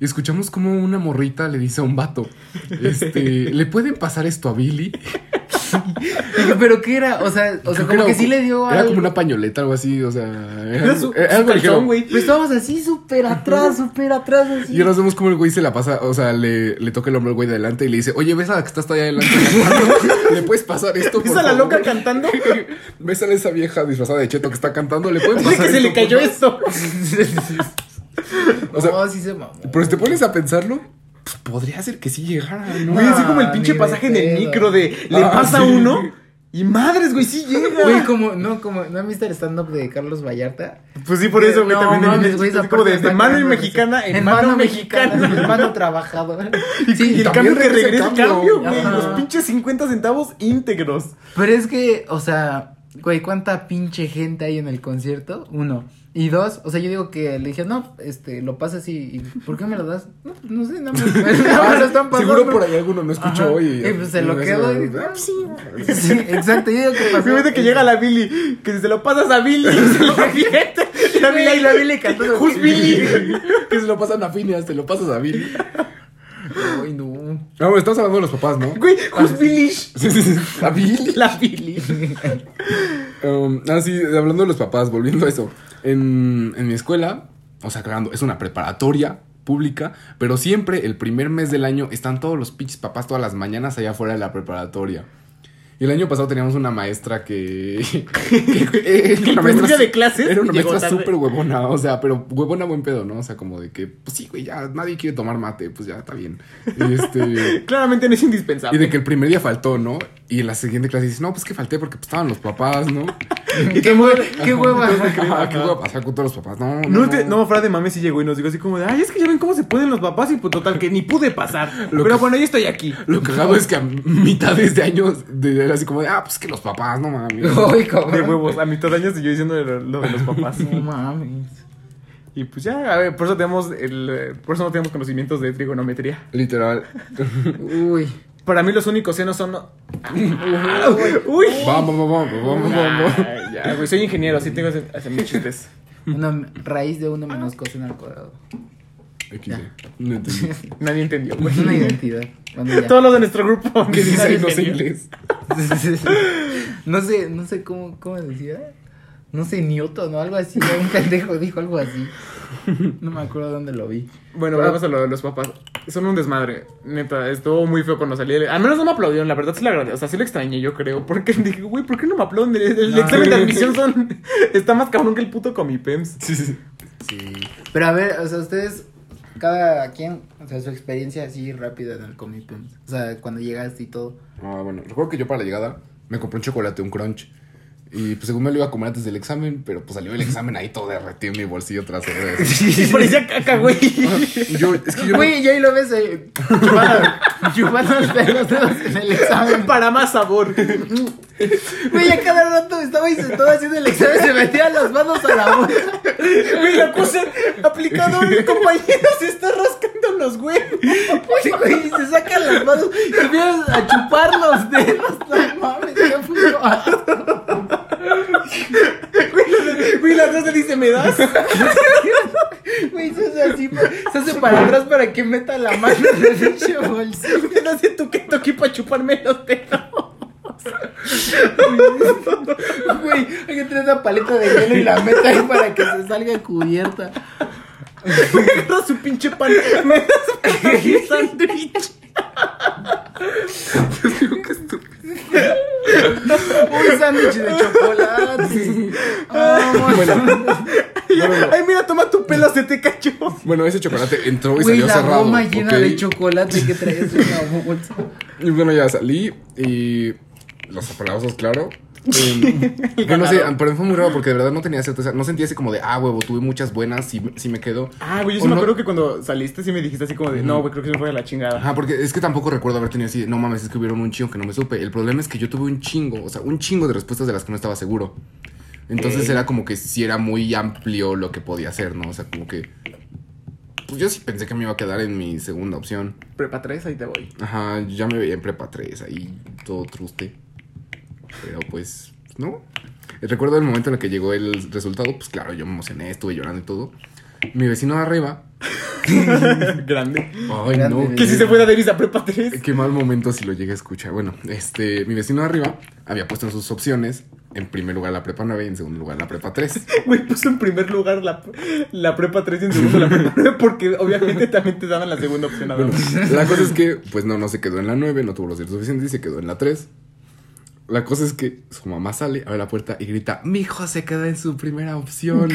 Y escuchamos como una morrita le dice a un vato, este, [laughs] ¿le pueden pasar esto a Billy? [laughs]
¿Pero qué era? O sea, o sea como
era
que sí le dio
Era
algo.
como una pañoleta, algo así, o sea, era,
Era su,
era
su calzón, güey.
Pero estábamos así súper atrás, súper atrás, así.
Y ahora vemos como el güey se la pasa, o sea, le, le toca el hombro al güey de adelante y le dice, oye, ves a la que está hasta allá adelante. ¿Le puedes pasar esto, por
¿Ves a la
favor?"
loca cantando? [laughs]
¿Ves a esa vieja disfrazada de cheto que está cantando? ¿Le pueden [laughs] pasar
que se le
esto,
cayó
por favor?"
esto.
O sea,
no, sí se mamó.
Pero si te pones a pensarlo, pues podría ser que sí llegara, ¿no?
Güey, así como el
Ah,
pinche pasaje en el micro de le
Ah,
pasa
sí.
uno y madres, güey, sí llega.
Güey, como, no, como, ¿no han visto el stand-up de Carlos Vallarta?
Pues sí, por eso, güey,
No,
también.
mames,
es
güey,
como de, mano mexicana en,
en
mano, mexicana.
en mano trabajadora. [laughs]
Y, y el cambio que
regresa el
el
cambio.
cambio, güey.
Ajá.
Los pinches 50 centavos íntegros.
Pero es que, o sea, güey, ¿cuánta pinche gente hay en el concierto? Uno. Y dos, o sea, yo digo que le dije, no, este, lo pasas y, y ¿por qué me lo das? No, no sé, nada más, nada más lo están pasando.
Seguro por ahí alguno no escuchó
Ajá.
y...
Y pues se lo
y
quedo y
ah,
sí, [laughs] sí, exacto, yo digo que pasó.
Fíjate que llega la Billy, que si se lo pasas a Billy, [laughs] se lo. [laughs] Y la Billy,
Güey, la Billy cantando.
Who's Billy?
que se lo pasan a Phineas, te lo pasas a Billy.
Ay, no.
Ah, bueno, estamos hablando de los papás, ¿no?
Güey, Who's Billy?
Sí, sí, sí. A Billy.
La Billy.
Um, ah, sí, hablando de los papás, volviendo a eso. En, en mi escuela, o sea, aclarando, es una preparatoria pública, pero siempre el primer mes del año están todos los pinches papás todas las mañanas allá afuera de la preparatoria. Y el año pasado teníamos una maestra que. que- era [laughs] una
día de clases
Era una maestra súper huevona, o sea, pero huevona buen pedo, ¿no? O sea, como de que, pues sí, güey, ya nadie quiere tomar mate, pues ya está bien. Y este. [laughs]
Claramente no es indispensable.
Y de que el primer día faltó, ¿no? Y en la siguiente clase dice, no, pues que falté porque pues, estaban los papás, ¿no? [laughs]
qué hue- qué hueva.
¿Qué voy a pasar con todos los papás? No, no,
No, te- no, Fra de Mame sí llegó y nos dijo así como de, ay, es que ya ven cómo se pueden los papás y pues total, que ni pude pasar. [laughs]
Lo
Pero
que-
bueno, ya estoy aquí.
Lo cagado es que a mitades de años de, era así como de, ah, pues que los papás, no mames. [laughs]
De huevos, a mitad de años y yo diciendo lo, lo de los papás.
No mames.
Y pues ya, a ver, por eso tenemos el, por eso no tenemos conocimientos de trigonometría.
Literal.
Uy.
Para mí los únicos senos son... Uy.
Vamos, vamos, vamos, vamos, [laughs]
ya, güey, soy ingeniero, así tengo que hacer mis chistes. [laughs]
Una raíz de uno menos coseno al cuadrado.
No entendí. [laughs]
Nadie entendió, güey.
Es una identidad. Bueno, ya.
Todos los de nuestro grupo.
¿Qué dice ahí?
nadie
No sé
entendió.
inglés.
No sé, no sé cómo, cómo decía. No sé, Newton o algo así. Un pendejo dijo algo así. No me acuerdo dónde lo vi.
Bueno, vamos a lo de los papás. Son un desmadre. Neta, estuvo muy feo cuando salí. Al menos no me aplaudieron, la verdad sí la agradezco. O sea, sí lo extrañé, yo creo. Porque [laughs] dije, güey, ¿por qué no me aplauden? El, el
No.
examen de admisión son... está más cabrón que el puto Comipems.
Sí, sí.
Sí. Pero a ver, o sea, ustedes, cada quien, o sea, su experiencia así rápida en el Comic Con. O sea, cuando llegaste y todo.
Ah, bueno, recuerdo que yo para la llegada me compré un chocolate, un crunch. Y pues según me lo iba a comer antes del examen, pero pues salió el examen ahí todo derretido en mi bolsillo trasero.
Y [laughs] parecía caca, güey.
Yo, es que yo no-
Güey, y ahí lo ves eh, chupando, chupando los dedos en el examen.
Para más sabor.
Güey, a cada rato estaba ahí sentado haciendo el examen, se metía las manos a la boca.
Güey, la cosa aplicador, mi compañero se está rascando los.
Sí, güey, y se sacan las manos y empiezan a chupar los dedos. No mames, qué puto.
Güey, la dos le dice, ¿me das?
Güey, se hace así, se hace para atrás para que meta la mano en el pinche [laughs] bolsillo.
No sé tú qué toqué para chuparme los dedos.
Güey, hay que tener una paleta de hielo y la meta ahí para que se salga cubierta.
Agarra su pinche pan. Me das para mi sándwich.
Un sándwich de chocolate. Ah, [laughs]
Ay, mira, toma tu pelo, se te cayó.
Bueno, ese chocolate entró y
Güey,
salió
la
cerrado.
goma llena
¿ok?
de chocolate que traes en la bolsa.
Y bueno, ya salí y los aplausos, claro. [laughs] Yo no sé, mí fue muy raro porque de verdad no tenía certeza. No sentía así como de, ah, huevo, tuve muchas buenas, sí, sí me quedo.
Ah, güey, yo
O
sí me
no-
acuerdo que cuando saliste sí me dijiste así como de, no, güey, creo que se me fue de la chingada.
Ajá, porque es que tampoco recuerdo haber tenido así, no mames, es que hubieron un chingo que no me supe. El problema es que yo tuve un chingo, o sea, un chingo de respuestas de las que no estaba seguro. Entonces era como que sí era muy amplio lo que podía hacer, ¿no? O sea, como que. Pues yo sí pensé que me iba a quedar en mi segunda opción.
Prepa 3, ahí te voy.
Ajá, ya me veía en prepa 3, ahí todo truste. Pero pues, no. Recuerdo el momento en el que llegó el resultado, pues claro, yo me emocioné, estuve llorando y todo. Mi vecino de arriba. [laughs]
Grande.
Ay,
Grande.
no.
Que si se fue de Aderis a Prepa 3.
Qué mal momento si lo llegué a escuchar. Bueno, este, mi vecino de arriba había puesto en sus opciones, en primer lugar la prepa 9 y en segundo lugar la prepa 3. [laughs]
Güey, puso en primer lugar la, la Prepa 3 y en segundo la Prepa 9 porque obviamente también te daban la segunda opción a
Bueno,
dos.
la cosa es que, pues no, no se quedó en la 9, no tuvo los días suficientes y se quedó en la 3. La cosa es que su mamá sale, abre la puerta y grita, mi hijo se queda en su primera opción.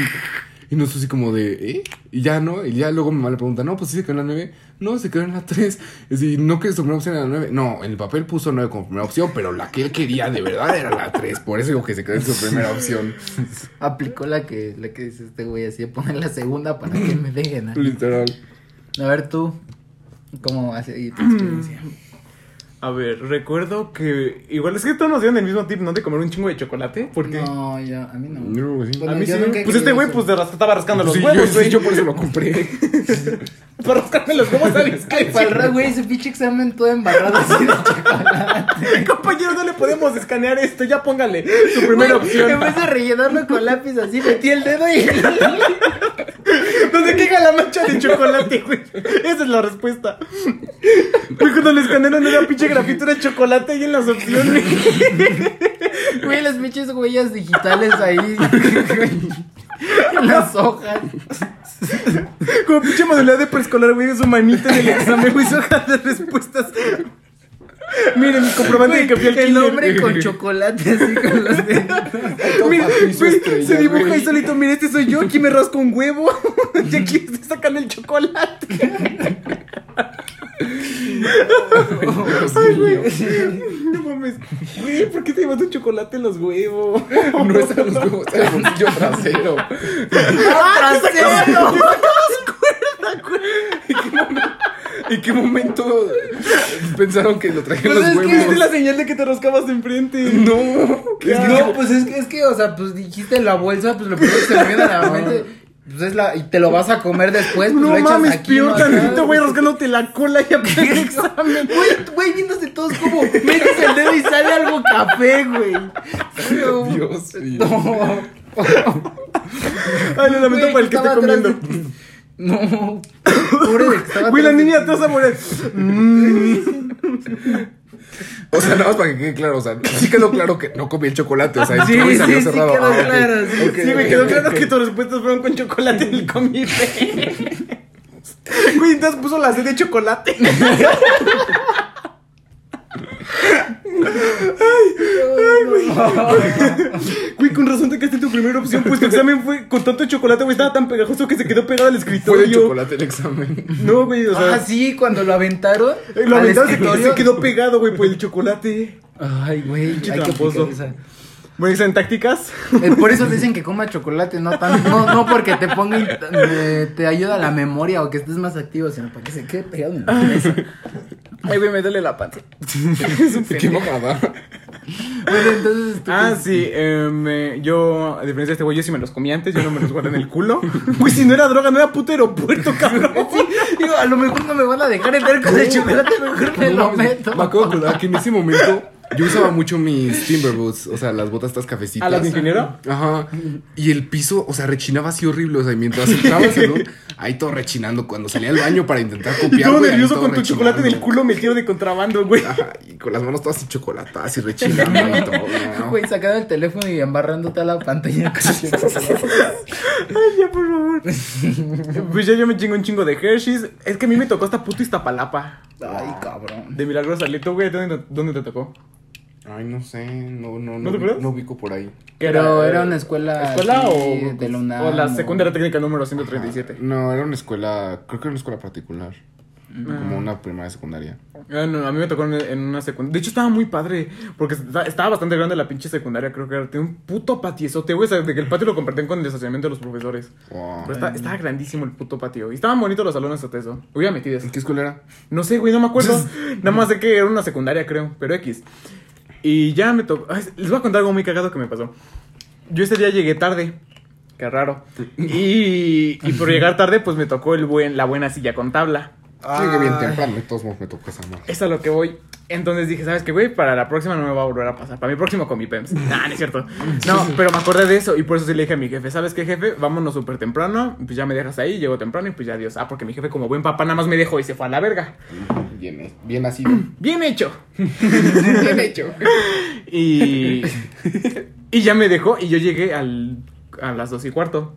Y nosotros así como de, ¿eh? Y ya, ¿no? Y ya luego mi mamá le pregunta, no, pues sí se quedó en la 9. No, se quedó en la 3. Es decir, ¿no que su primera opción era la 9? No, en el papel puso 9 como primera opción, pero la que él quería de verdad era la 3. Por eso digo que se quedó en su primera opción. [laughs]
Aplicó la que, la que dice este güey así, poner la segunda para que me dejen. ¿eh?
Literal.
A ver tú, ¿cómo hace tu experiencia?
A ver, recuerdo que. Igual es que todos nos dieron el mismo tip, ¿no? De comer un chingo de chocolate. Porque.
No, yo, a mí no.
No, sí.
Bueno,
a mí
yo
sí.
nunca he
Pues este
querido
güey, pues de ras- estaba rascando los
Sí,
huevos,
yo,
güey.
sí, yo por eso lo compré. [laughs]
Para rascarme los huevos, ¿sabes qué?
para el güey, ese pinche examen todo embarrado así de chocolate. [laughs]
Compañero, no le podemos escanear esto. Ya póngale su primera opción.
En vez de rellenarlo con lápiz así, metí el dedo y... [laughs]
¿Dónde queda la mancha de chocolate, güey? Esa es la respuesta. Güey, cuando le escanearon era pinche grafito de chocolate ahí en las opciones. [laughs]
Güey, las pinches huellas digitales ahí. [laughs] en las hojas.
Como pinche modalidad de preescolar, güey, su manita en el examen, güey, su hoja de respuestas. Miren, mi comprobante de que fui al
el hombre con chocolate así con los [laughs] dedos.
Mira, güey, se dibuja ahí solito. Mira, este soy yo. Aquí me rasco un huevo. Y aquí estoy sacando el chocolate. Ay, güey. No mames. Güey, ¿por qué te llevas un chocolate en los huevos?
No es a los huevos, es al bolsillo trasero.
¡Trasero!
¿En qué momento pensaron que lo traje en
Pues
los
es que?
Viste la señal de que te rascabas enfrente.
No.
Es que, no, pues es que, es que, o sea, pues dijiste la bolsa, pues lo primero que se me viene a la mente, pues es la, y te lo vas a comer después, pues
No
lo echas
mames,
aquí,
peor
¿no?
tantito, güey, rascándote la cola y apenas [laughs] el examen.
Güey, güey, viéndose todos como metes el dedo y sale algo café, güey.
Dios mío.
No.
Ay, lo lamento
Güey,
para el que esté
atrás
comiendo.
de- No. Pobre de que estaba
Güey, la niña te vas a morir.
O sea, nada más para que quede claro, o sea, sí quedó claro que no comí el chocolate, o sea,
Sí,
y salió
sí, sí
cerrado.
quedó
Ah,
claro, sí.
Sí, güey,
ok,
quedó claro que tus respuestas fueron con chocolate en el comité. Güey, entonces puso la C de chocolate. [laughs] [laughs] Güey, con razón te quedaste en tu primera opción, pues tu examen fue con tanto chocolate, güey, estaba tan pegajoso que se quedó pegado al
Fue
escritorio.
de chocolate el examen.
No, güey, o sea,
Ah, sí, cuando lo aventaron.
eh, lo
al
aventaron se quedó pegado, güey, por el chocolate.
Ay, güey, que
tramposo. Bueno, ¿examen tácticas?
Eh, Por eso [laughs] dicen que coma chocolate, no tan, no, no porque te ponga, eh, te ayuda a la memoria o que estés más activo, sino para que se quede pegado en la cabeza. [laughs]
Ay, güey, me duele la panza. [laughs]
Qué mamada.
Bueno, entonces tú
Ah, sí, em, eh, yo, a diferencia de este güey, yo sí me los comí antes, yo no me los guardé en el culo. Güey, si no era droga, no era puto aeropuerto, cabrón.
digo, a lo mejor no me van a dejar entrar con el chocolate, mejor me lo meto.
Me acordar que en ese momento yo usaba mucho mis Timber Boots, o sea, las botas estas cafecitas.
¿A las de ingeniero?
Ajá. Y el piso, o sea, rechinaba así horrible. O sea, mientras entraba al salón, ahí todo rechinando. Cuando salía al baño para intentar copiar.
todo
güey,
nervioso
todo
con tu
rechinando.
chocolate en el culo metido de contrabando, güey.
Ajá, y con las manos todas así chocolatadas y rechinando y todo. ¿no?
Güey, sacando el teléfono y embarrándote a la pantalla. [laughs]
Ay, ya, por favor. pues ya yo me chingo un chingo de Hershey's. Es que a mí me tocó hasta puto Iztapalapa.
Ay, cabrón.
De milagro salí. ¿Tú, güey, dónde, dónde te tocó?
Ay, no sé, no, no,
¿No
vi- no ubico por ahí.
¿Qué
Pero era una escuela
¿Escuela
así
o,
de la UNAM,
o la
o-
secundaria técnica número 137?
No, era una escuela, creo que era una escuela particular.
Mm.
Como una primaria secundaria.
Ah, no, a mí me tocó en, en una secundaria. De hecho, estaba muy padre. Porque esta- estaba bastante grande la pinche secundaria. Creo que era. Tenía un puto patiezote, güey. O sea, de que el patio lo compartían con el estacionamiento de los profesores.
Wow.
Pero está- estaba grandísimo el puto patio. Y estaban bonitos los salones hasta eso. Hubiera metido eso.
¿En qué escuela era?
No sé, güey, no me acuerdo. [laughs] Nada más sé que era una secundaria, creo. Pero X. Y ya me tocó. Les voy a contar algo muy cagado que me pasó. Yo ese día llegué tarde. Qué raro. Y, y por llegar tarde, pues me tocó el buen, la buena silla con tabla.
Llegué bien temprano, de todos modos me tocó esa madre.
Es a lo que voy. Entonces dije, ¿sabes qué, güey? Para la próxima no me va a volver a pasar. Para mi próximo con mi PEMS. [laughs] Nah, no es cierto. No, pero me acordé de eso y por eso sí le dije a mi jefe, ¿sabes qué, jefe? Vámonos súper temprano. Pues ya me dejas ahí, llego temprano y pues ya adiós. Ah, porque mi jefe, como buen papá, nada más me dejó y se fue a la verga.
Bien, bien nacido. [clears throat]
Bien hecho. [laughs]
bien hecho. [laughs]
Y, y ya me dejó y yo llegué al, a las dos y cuarto.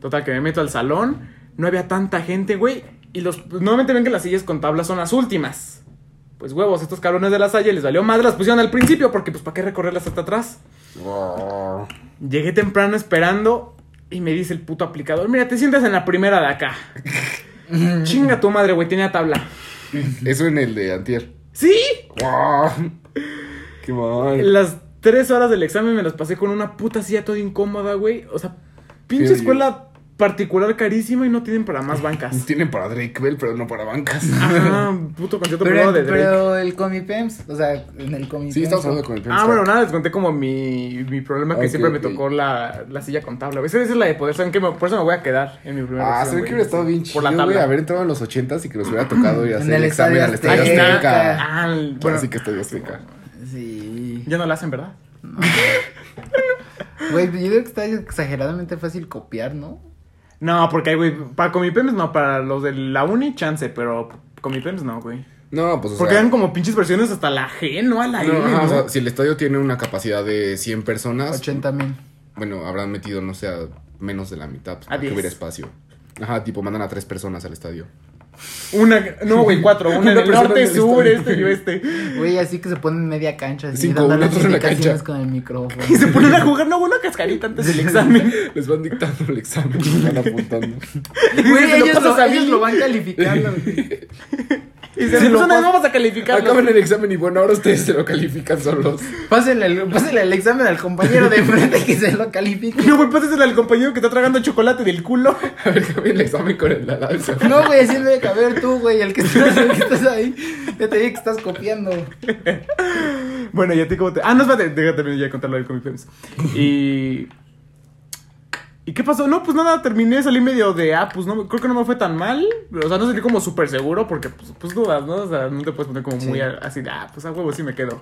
Total, que me meto al salón. No había tanta gente, güey. Y los, pues, normalmente ven que las sillas con tablas son las últimas. Pues huevos, estos cabrones de la Salle les valió madre, las pusieron al principio porque pues para qué recorrerlas hasta atrás.
Wow.
Llegué temprano esperando Y me dice el puto aplicador, mira, te sientas en la primera de acá. [laughs] Chinga tu madre, güey, tenía tabla.
Eso en el de Antier.
¿Sí?
¡Wow! ¡Qué mal!
Las tres horas del examen me las pasé con una puta silla toda incómoda, güey. O sea, pinche escuela particular carísima y no tienen para más bancas. [laughs]
Tienen para Drake Bell, pero no para bancas.
Ajá, [laughs] puto concierto
Pero,
privado de Drake.
pero el Comipems, o sea, en el Comipems.
Sí, estamos hablando con el
Ah, bueno, nada, les conté como mi, mi problema que siempre me tocó la, la silla con tabla. güey. Esa es la de poder, ¿saben qué? Me- Por eso me voy a quedar en mi primera
Ah,
opción,
se ve
güey.
que hubiera estado bien chido,
Por la
güey,
tabla.
haber entrado en los ochentas y que nos hubiera [clears throat] tocado
En
hacer
el
el examen al
Estadio Azteca.
Ah,
Bueno, así que Estadio Azteca.
Sí.
ya no la hacen, ¿verdad? [laughs]
Güey, yo creo que está exageradamente fácil copiar, ¿no?
No, porque, güey, para con mi PEMS no, para los de la uni, chance, pero con mi PEMS no, güey.
No, pues o
Porque
sea,
eran como pinches versiones hasta la G, ¿no? A la
no,
L, ¿no?
o sea, si el estadio tiene una capacidad de 100 personas,
80 mil.
bueno, habrán metido, no sé, a menos de la mitad, pues,
A
para que
10.
hubiera espacio. Ajá, tipo, mandan a tres personas al estadio.
Una, no, güey, cuatro. Una,
Una [laughs]
en el norte,
en el
sur, este y oeste.
Güey, así que se ponen media cancha, así,
Cinco,
dando las
otro en la
indicaciones
cancha.
con el micrófono.
Y se ponen a jugar, no, una cascarita antes del [laughs] examen.
Les van dictando el examen y [laughs] van apuntando.
Güey, ellos, lo, ellos lo van calificando.
Y se
Se lo
lo
pas-
vamos a calificar.
Acaban el examen y bueno, ahora ustedes se lo califican solos.
Pásenle, el, pásenle el examen al compañero de enfrente que se lo califique.
No, güey, páseselo al compañero que está tragando chocolate del culo. [laughs]
A ver, acaben el examen con el al alza.
No, güey, así debe caber tú, güey, el que estás, el que estás ahí. Ya te dije que estás copiando.
Bueno, y a ti cómo te. Ah, no, espérate, déjate terminar ya contarlo del Comic Films. Y. ¿Y qué pasó? No, pues nada, terminé, salí medio de, ah, pues no, creo que no me fue tan mal. O sea, no salí como súper seguro porque, pues, pues dudas, ¿no? O sea, no te puedes poner como muy
Sí.
así de, ah, pues a huevo sí me quedo.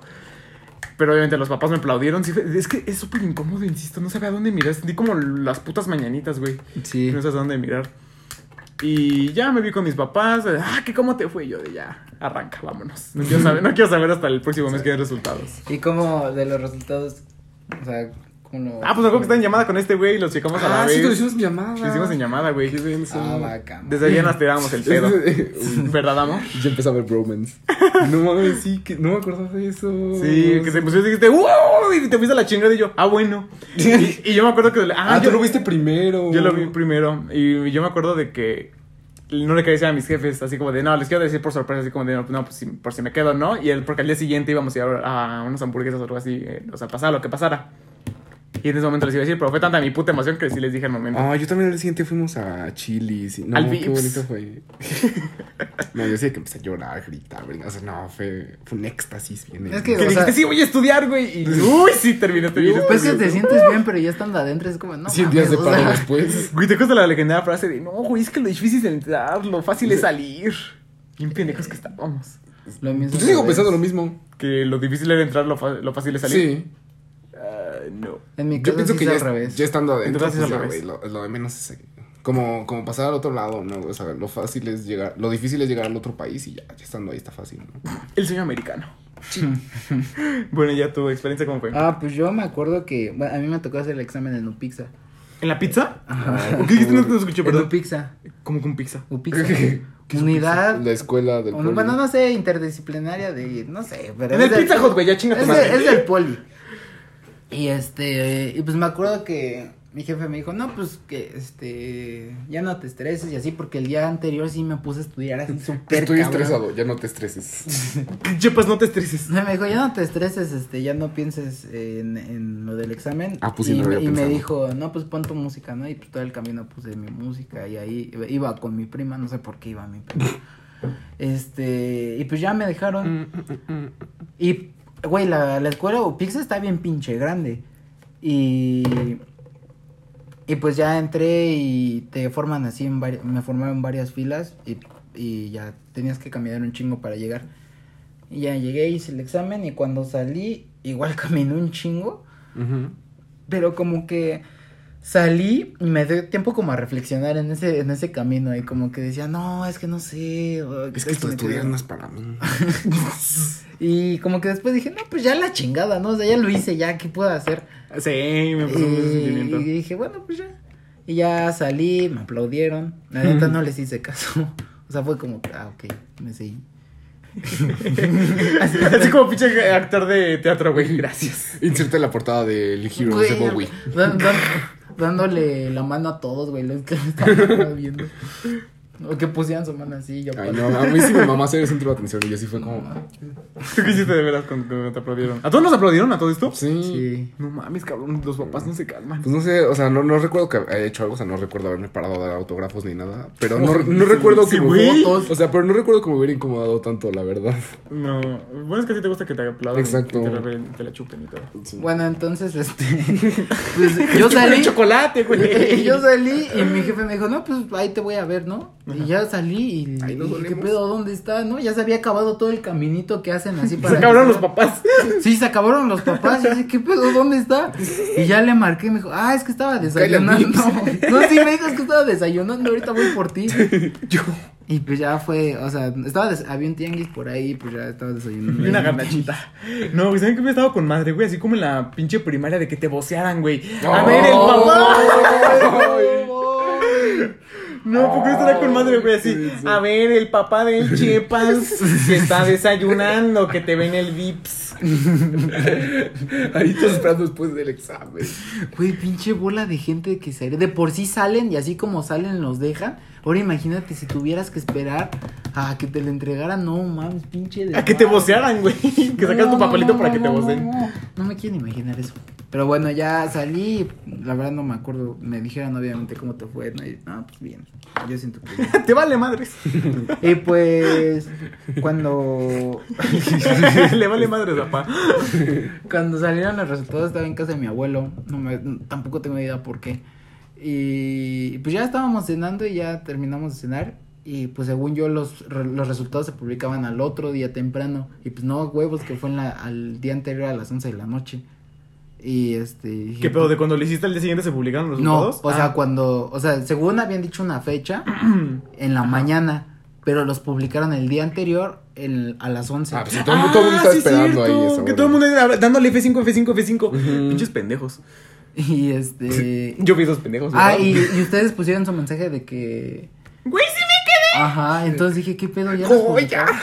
Pero obviamente los papás me aplaudieron. Sí, es que es súper incómodo, insisto, no sabía a dónde mirar. Sentí como las putas mañanitas, güey.
Sí.
No sabes a dónde mirar. Y ya me vi con mis papás. Ah, ¿qué cómo te fue? Y yo de ya, arranca, vámonos. No quiero saber, no quiero saber hasta el próximo mes qué hay resultados.
Y como de los resultados, o sea,
Ah, pues me acuerdo que está en llamada con este güey y los checamos a la
Ah,
vez.
sí, lo hicimos en llamada.
Lo hicimos en llamada, güey.
Qué.
Ah, vaca.
Desde allá nos tirábamos el pedo. [laughs] ¿Verdad, amor?
Ya empezó a ver bromance. [laughs] No mames, sí, que no me acordaba de eso.
Sí, que te pusiste y dijiste, ¡wow! Y te fuiste a la chingada y yo, ah, bueno. [laughs] Y, y yo me acuerdo que.
Ah,
Ah,
tú
yo
lo viste primero.
Yo lo vi primero. Y yo me acuerdo de que no le quería decir a mis jefes, así como de, no, les quiero decir por sorpresa, así como de, no, pues si- por si me quedo, ¿no? Y él, porque al día siguiente íbamos a ir a unas hamburguesas o algo así, eh, o sea, pasara lo que pasara. Y en ese momento les iba a decir, pero fue tanta mi puta emoción que sí les dije al momento.
Ah, yo también al siguiente fuimos a Chili's. y- No,
Al
qué bonito fue. [laughs] no, yo sí que empecé a llorar, a gritar, güey. O sea, no, fue, fue un éxtasis bien.
Es que-
que
o
dijiste,
sea-
sí, voy a estudiar, güey. Y, uy, sí, terminé, terminé.
Pues que te sientes bien, pero ya estando adentro es como, no
100 días de paro
sea,
después. [laughs]
Güey, te cuesta la legendaria frase de, no, güey, es que lo difícil es entrar, lo fácil es salir. Bien pendejos que estábamos.
Lo mismo
Yo sigo
que
pensando lo mismo.
Que lo difícil era entrar, lo, lo fácil es salir.
Sí.
Ah, no.
En mi
Yo
caso
pienso
sí
que
es
ya,
al revés.
ya estando adentro,
Entonces
pues
es al
ya,
revés.
güey, lo, lo de menos es como, como pasar al otro lado, ¿no? O sea, lo fácil es llegar, lo difícil es llegar al otro país y ya, ya estando ahí está fácil, ¿no?
El sueño americano. [laughs] bueno, ya tu experiencia, ¿cómo fue?
Ah, pues yo me acuerdo que, bueno, a mí me tocó hacer el examen en Upixa.
¿En la pizza?
Ajá.
¿Qué dijiste? No te escuché,
En
perdón.
Upixa.
¿Cómo con pizza?
Upixa. [laughs] Unidad.
La escuela del pueblo.
bueno, no sé, interdisciplinaria de, no sé, pero
En el Pizza Hut, güey, ya chinga tu
es,
madre.
de- es del poli. Y este, y pues me acuerdo que mi jefe me dijo, no, pues que este, ya no te estreses y así, porque el día anterior sí me puse a estudiar así súper
Estoy
cabrón.
estresado, ya no te estreses. [laughs]
Chepas, no te estreses.
Me dijo, ya no te estreses, este, ya no pienses en, en lo del examen.
Ah, pues sí,
y,
no había
y me dijo, no, pues pon tu música, ¿no? Y pues todo el camino puse mi música y ahí iba- iba con mi prima, no sé por qué iba mi prima. [laughs] Este, y pues ya me dejaron. Y, güey, la, la escuela o Pix está bien pinche grande. Y, y pues ya entré y te forman así, en me formaron varias filas y, y ya tenías que caminar un chingo para llegar. Y ya llegué, hice el examen y cuando salí, igual [laughs] caminé un chingo, pero como que salí y me dio tiempo como a reflexionar en ese, en ese camino y como que decía, no, es que no sé.
Es que esto de
me quedé-
estudiar no es para mí. [laughs]
Y como que después dije, no, pues ya la chingada, ¿no? O sea, ya lo hice, ya, ¿qué puedo hacer?
Sí, me pasó
Y,
sentimiento.
y dije, bueno, pues ya. Y ya salí, me aplaudieron. La neta no les hice caso. O sea, fue como ah, ok, me seguí. [laughs]
Así, así como pinche actor de teatro, güey. Gracias.
Inserte la portada del Heroes de Bowie.
¿dó- dó- dándole la mano a todos, güey, los que me estaban viendo. O que pusieran su mano así, yo
Ay,
para-
no, a mí sí mi mamá hacer el centro de atención y así fue como. [laughs]
¿Tú qué hiciste de veras cuando te aplaudieron? ¿A todos nos aplaudieron a todo esto?
Sí.
Sí.
No mames, cabrón, los papás no se calman.
Pues no sé, o sea, no, no recuerdo que haya hecho algo, o sea, no recuerdo haberme parado a dar autógrafos ni nada. Pero no, [laughs] no recuerdo que
sí,
me fotos. O sea, pero no recuerdo que me hubiera incomodado tanto, la verdad.
No, bueno, es que a ti te gusta que te aplaudan.
Exacto.
y Que te, la, te la chupen y todo.
Bueno, entonces, este. [laughs] Pues yo salí.
chocolate, güey.
yo salí y mi jefe me dijo, no, pues ahí te voy a ver, ¿no? Y ya salí y,
Ahí nos
y dije, ¿qué pedo? ¿Dónde está? ¿No? Ya se había acabado todo el caminito que hacen así [laughs] para.
Se acabaron
que-
los papás. [laughs]
Sí, se acabaron los papás. Y dije, ¿qué pedo? ¿Dónde está? Y ya le marqué y me dijo, ah, es que estaba desayunando. [laughs] No, sí, me dijo, es que estaba desayunando. Ahorita voy por ti.
Yo.
Y pues ya fue, o sea, estaba des- había un tianguis por ahí, pues ya estaba desayunando.
Y una garnachita. No, güey, ¿saben qué me estaba con madre, güey? Así como en la pinche primaria de que te vocearan, güey. A ver, el papá. No, porque estará con madre, güey, así. A ver, el papá del Chepas [laughs] que está desayunando, que te ven el Vips.
Ahí estás esperando después del examen.
Güey, pinche bola de gente que se De por sí salen y así como salen los dejan. Ahora imagínate si tuvieras que esperar a que te lo entregaran. No mames, pinche.
A que te vocearan, güey. [laughs] Que sacas tu
No,
papelito
no,
para
no,
que te
no,
voceen.
No, no me quiero imaginar eso. Pero bueno, ya salí. La verdad no me acuerdo. Me dijeron obviamente cómo te fue. No, no, pues bien. Yo siento que. [laughs]
Te vale madres.
Y pues cuando [laughs]
Le vale madres, papá.
cuando salieron los resultados estaba en casa de mi abuelo. No me, tampoco tengo idea por qué. Y pues ya estábamos cenando y ya terminamos de cenar. Y pues según yo los, re- los resultados se publicaban al otro día temprano. Y pues no, huevos, que fue en la, al día anterior a las 11 de la noche. Y este... dije,
¿Qué pedo? ¿De cuando le hiciste al día siguiente se publicaron los
No,
resultados?
o sea,
Ah.
cuando... O sea, según habían dicho una fecha [clears throat] en la mañana. Pero los publicaron el día anterior el- a las 11.
Ah, pues todo, el mundo- todo el mundo está
sí,
esperando
cierto,
ahí esa
Que
hora.
todo el mundo era dándole F5, F5, F5. Pinches pendejos.
Y este...
Yo vi esos pendejos.
Ah,
¿verdad?
y, y ustedes pusieron su mensaje de que...
Güey, sí me
Ajá, entonces dije, ¿qué pedo? Ya los
¡Joya!
publicaron.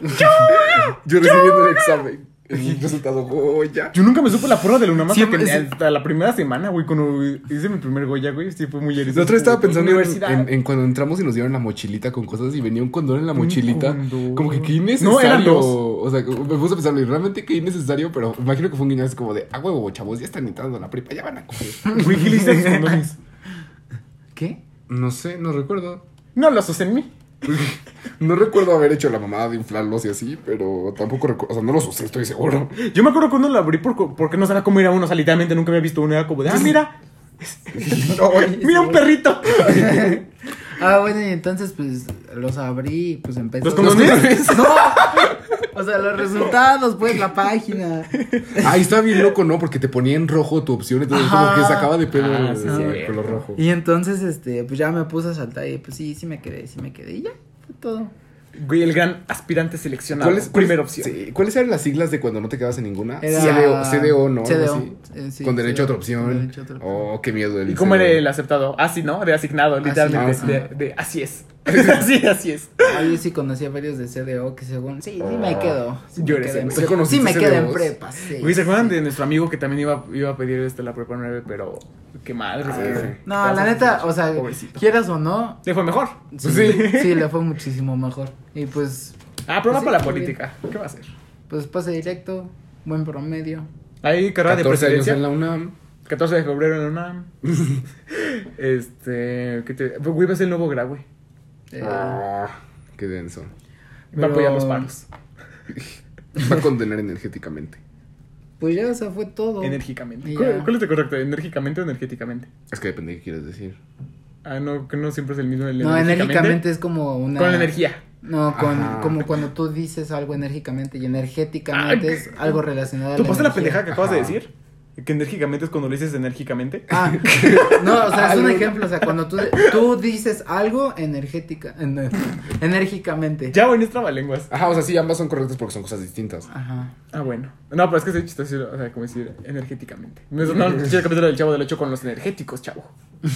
[laughs]
Yo recibiendo el examen. El resultado, ¡joya!
Yo nunca me supe la porra de Luna más hasta, hasta la primera semana, güey, cuando hice mi primer Goya, güey, sí fue muy
La
erizante.
otra estaba pensando en,
Universidad.
en- en cuando entramos y nos dieron la mochilita con cosas y venía un condón en la mochilita. Como que qué
No,
innecesario.
eran dos.
O sea, me puse a pensar, realmente qué innecesario, pero imagino que fue un guiño así como de, ah, huevo, chavos, ya están entrando a la prepa, ya van a coger. [laughs]
Güey, ¿qué le hiciste a tus condones?
¿Qué?
No sé, no recuerdo.
No los usé en mí. [laughs]
No recuerdo haber hecho la mamada de inflarlos y así, pero tampoco recuerdo, o sea, no los usé, estoy seguro.
Yo me acuerdo cuando lo abrí por- porque no sabía cómo era uno. O sea, literalmente nunca había visto uno. Era como de, ah, mira, [laughs] mira un perrito. [laughs]
Ah, bueno, y entonces pues los abrí y pues empezó.
¿Los condones?
No. O sea, los resultados, pues, la página. [laughs]
Ay, estaba bien loco, ¿no? Porque te ponía en rojo tu opción, entonces como
Ajá.
que sacaba de pedo
Ah,
el
sí,
el
cierto.
color rojo.
Y entonces, este, pues ya me puse a saltar y pues sí, sí me quedé, sí me quedé. Y ya, fue todo.
Güey, el gran aspirante seleccionado.
¿Cuáles,
Primera
cuáles-
opción.
sí, ¿Cuáles eran las siglas de cuando no te quedabas en ninguna?
Era-
CDO, CDO, ¿no?
CDO, eh, sí,
Con derecho a otra opción.
con derecho a otra opción.
Oh, qué miedo. El
¿Y cómo era el aceptado? Así, ¿no? De asignado, literalmente.
Así.
de, de- así es. [laughs] así, así es.
Ah, yo sí conocí a varios de CDO que según, sí, sí me quedo. Sí
Yo
me
eres
quedé en.
¿Sí
prepa. Sí me quedé en prepa, sí.
Güey, ¿se acuerdan
sí.
de nuestro amigo que también iba, iba a pedir este, la prepa 9, pero qué madre.
Ah, sí.
No, la neta, o sea,
Pobrecito.
quieras o no,
Le fue mejor.
sí, sí, le fue muchísimo mejor. Y pues,
Ah,
Pues sí,
para la
muy
política. ¿Qué va a hacer?
pues pase directo, buen promedio.
Hay carrera de
14 años
presidencia.
en la UNAM.
14 de febrero en la UNAM. [laughs] este. ¿qué te... Güey, va a ser el nuevo Gra, güey.
Eh,
Ah, qué denso.
Va a apoyar
Pero-
los paros.
Va a condenar energéticamente.
Pues ya, o sea, fue todo.
Enérgicamente. ¿Cuál, cuál es el correcto? ¿Enérgicamente o energéticamente?
Es que depende de qué quieres decir.
Ah, no, que no siempre es el mismo. El
No, enérgicamente es como una...
Con energía.
No, con,
Ajá.
como cuando tú dices algo enérgicamente y energéticamente
Ah,
es algo relacionado a
¿Tú
la
pasaste la pendeja que acabas de decir? Que enérgicamente es cuando le dices enérgicamente.
Ah, [laughs] no, o sea, es un ejemplo, o sea, cuando tú, tú dices algo energética, en- [laughs] enérgicamente.
Ya, güey, no es trabalenguas.
Ajá, o sea, sí, ambas son correctas porque son cosas distintas.
Aja.
Ah, bueno. No, pero es que soy chistoso, o sea, como decir energéticamente. No, es- no, [laughs] el capítulo del chavo del 8 con los energéticos, chavo.
no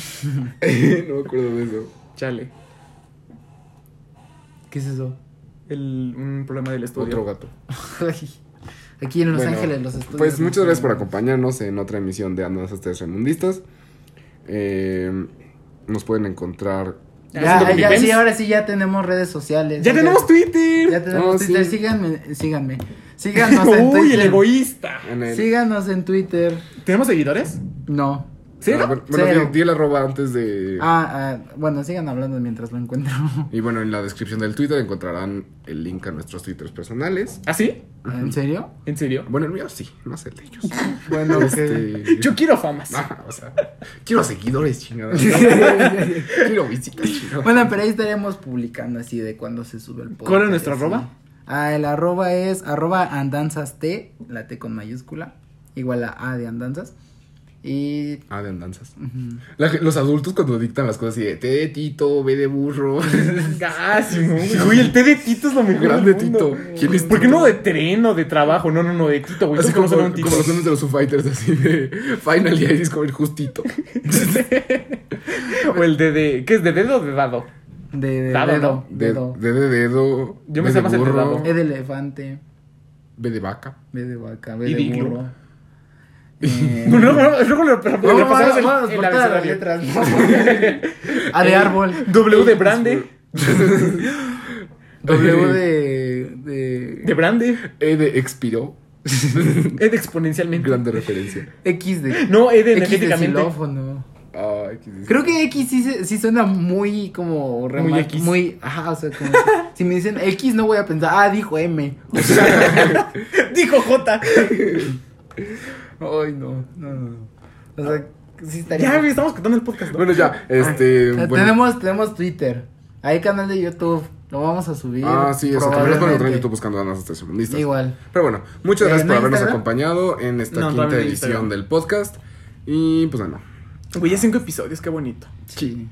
me acuerdo de eso.
Chale.
¿Qué es eso?
El, un problema del estudio.
Otro gato.
Aquí en Los
Bueno,
Ángeles los estudios.
Pues muchas gracias por acompañarnos en otra emisión de Andas Tres Remundistas. Eh, nos pueden encontrar.
Ya, sí, ahora sí ya tenemos redes sociales.
Ya tenemos Twitter.
Ya tenemos
Oh,
Twitter.
sí.
Síganme, síganme. Síganos en [laughs]
Uy, el
Twitter.
egoísta.
En el,
Síganos en Twitter.
¿Tenemos seguidores?
No.
¿Sí?
Ah, bueno, bueno, di, di el arroba antes de.
Ah, ah, bueno, sigan hablando mientras lo encuentro.
Y bueno, en la descripción del Twitter encontrarán el link a nuestros Twitters personales.
¿Ah, sí?
¿En serio?
¿En serio?
Bueno, el mío sí, no sé el de ellos. [laughs]
Bueno.
Este,
Yo quiero famas.
Ah, o sea, quiero seguidores, chingada. [laughs] quiero visitas, chingada.
Bueno, pero ahí estaremos publicando así de cuando se sube el podcast.
¿Cuál es nuestro
así.
arroba?
Ah, el arroba es arroba andanzas T, la T con mayúscula, igual a A de andanzas. Y...
Ah, de andanzas.
ujú.
La ge- los adultos cuando dictan las cosas así de T de Tito, B de burro. [laughs]
Gásimo, güey. Güey, el té de Tito es lo mejor.
Grande
del mundo.
Tito. ¿Quién es
¿Por qué no de tren o de trabajo? No, no, no, de Tito, güey.
Así como,
un Tito.
como los nombres de los Foo Fighters, así de Final y Iris como el justito. [laughs]
O el de, de. ¿Qué es? ¿De dedo o de dado?
De, de
Dado,
dedo.
¿no?
De,
dedo.
de, de dedo.
Yo me sé más el de dado.
E de elefante,
B de vaca.
B de vaca, B
Y
de burro. Eh,
No, no, no, luego le, le
Vamos,
pasamos
vamos, por todas las letras. [laughs] A de árbol.
W de [laughs] Brande. [laughs]
W de. de.
De Brande.
E de expiró.
E de exponencialmente.
Grande referencia.
X de.
No, E de
X de
energéticamente.
xilófono.
Ay, qué dice.
Creo que X sí, sí suena muy como
Muy X.
Muy, ajá, o sea, como si me dicen X no voy a pensar, ah, dijo M.
Dijo J.
Ay, no, no, no. O sea, sí estaría.
Ya, estamos contando el podcast. ¿no?
Bueno, ya, este. Bueno.
tenemos, tenemos Twitter. Hay canal de YouTube. Lo vamos a subir.
Ah, sí, eso. También nos pueden encontrar en
probablemente.
YouTube buscando ganas estacionistas.
Igual.
Pero bueno, muchas gracias
¿no
por habernos
Instagram?
acompañado en esta
No,
quinta edición del podcast. Y pues bueno.
Güey, ya cinco episodios, qué bonito.
Sí.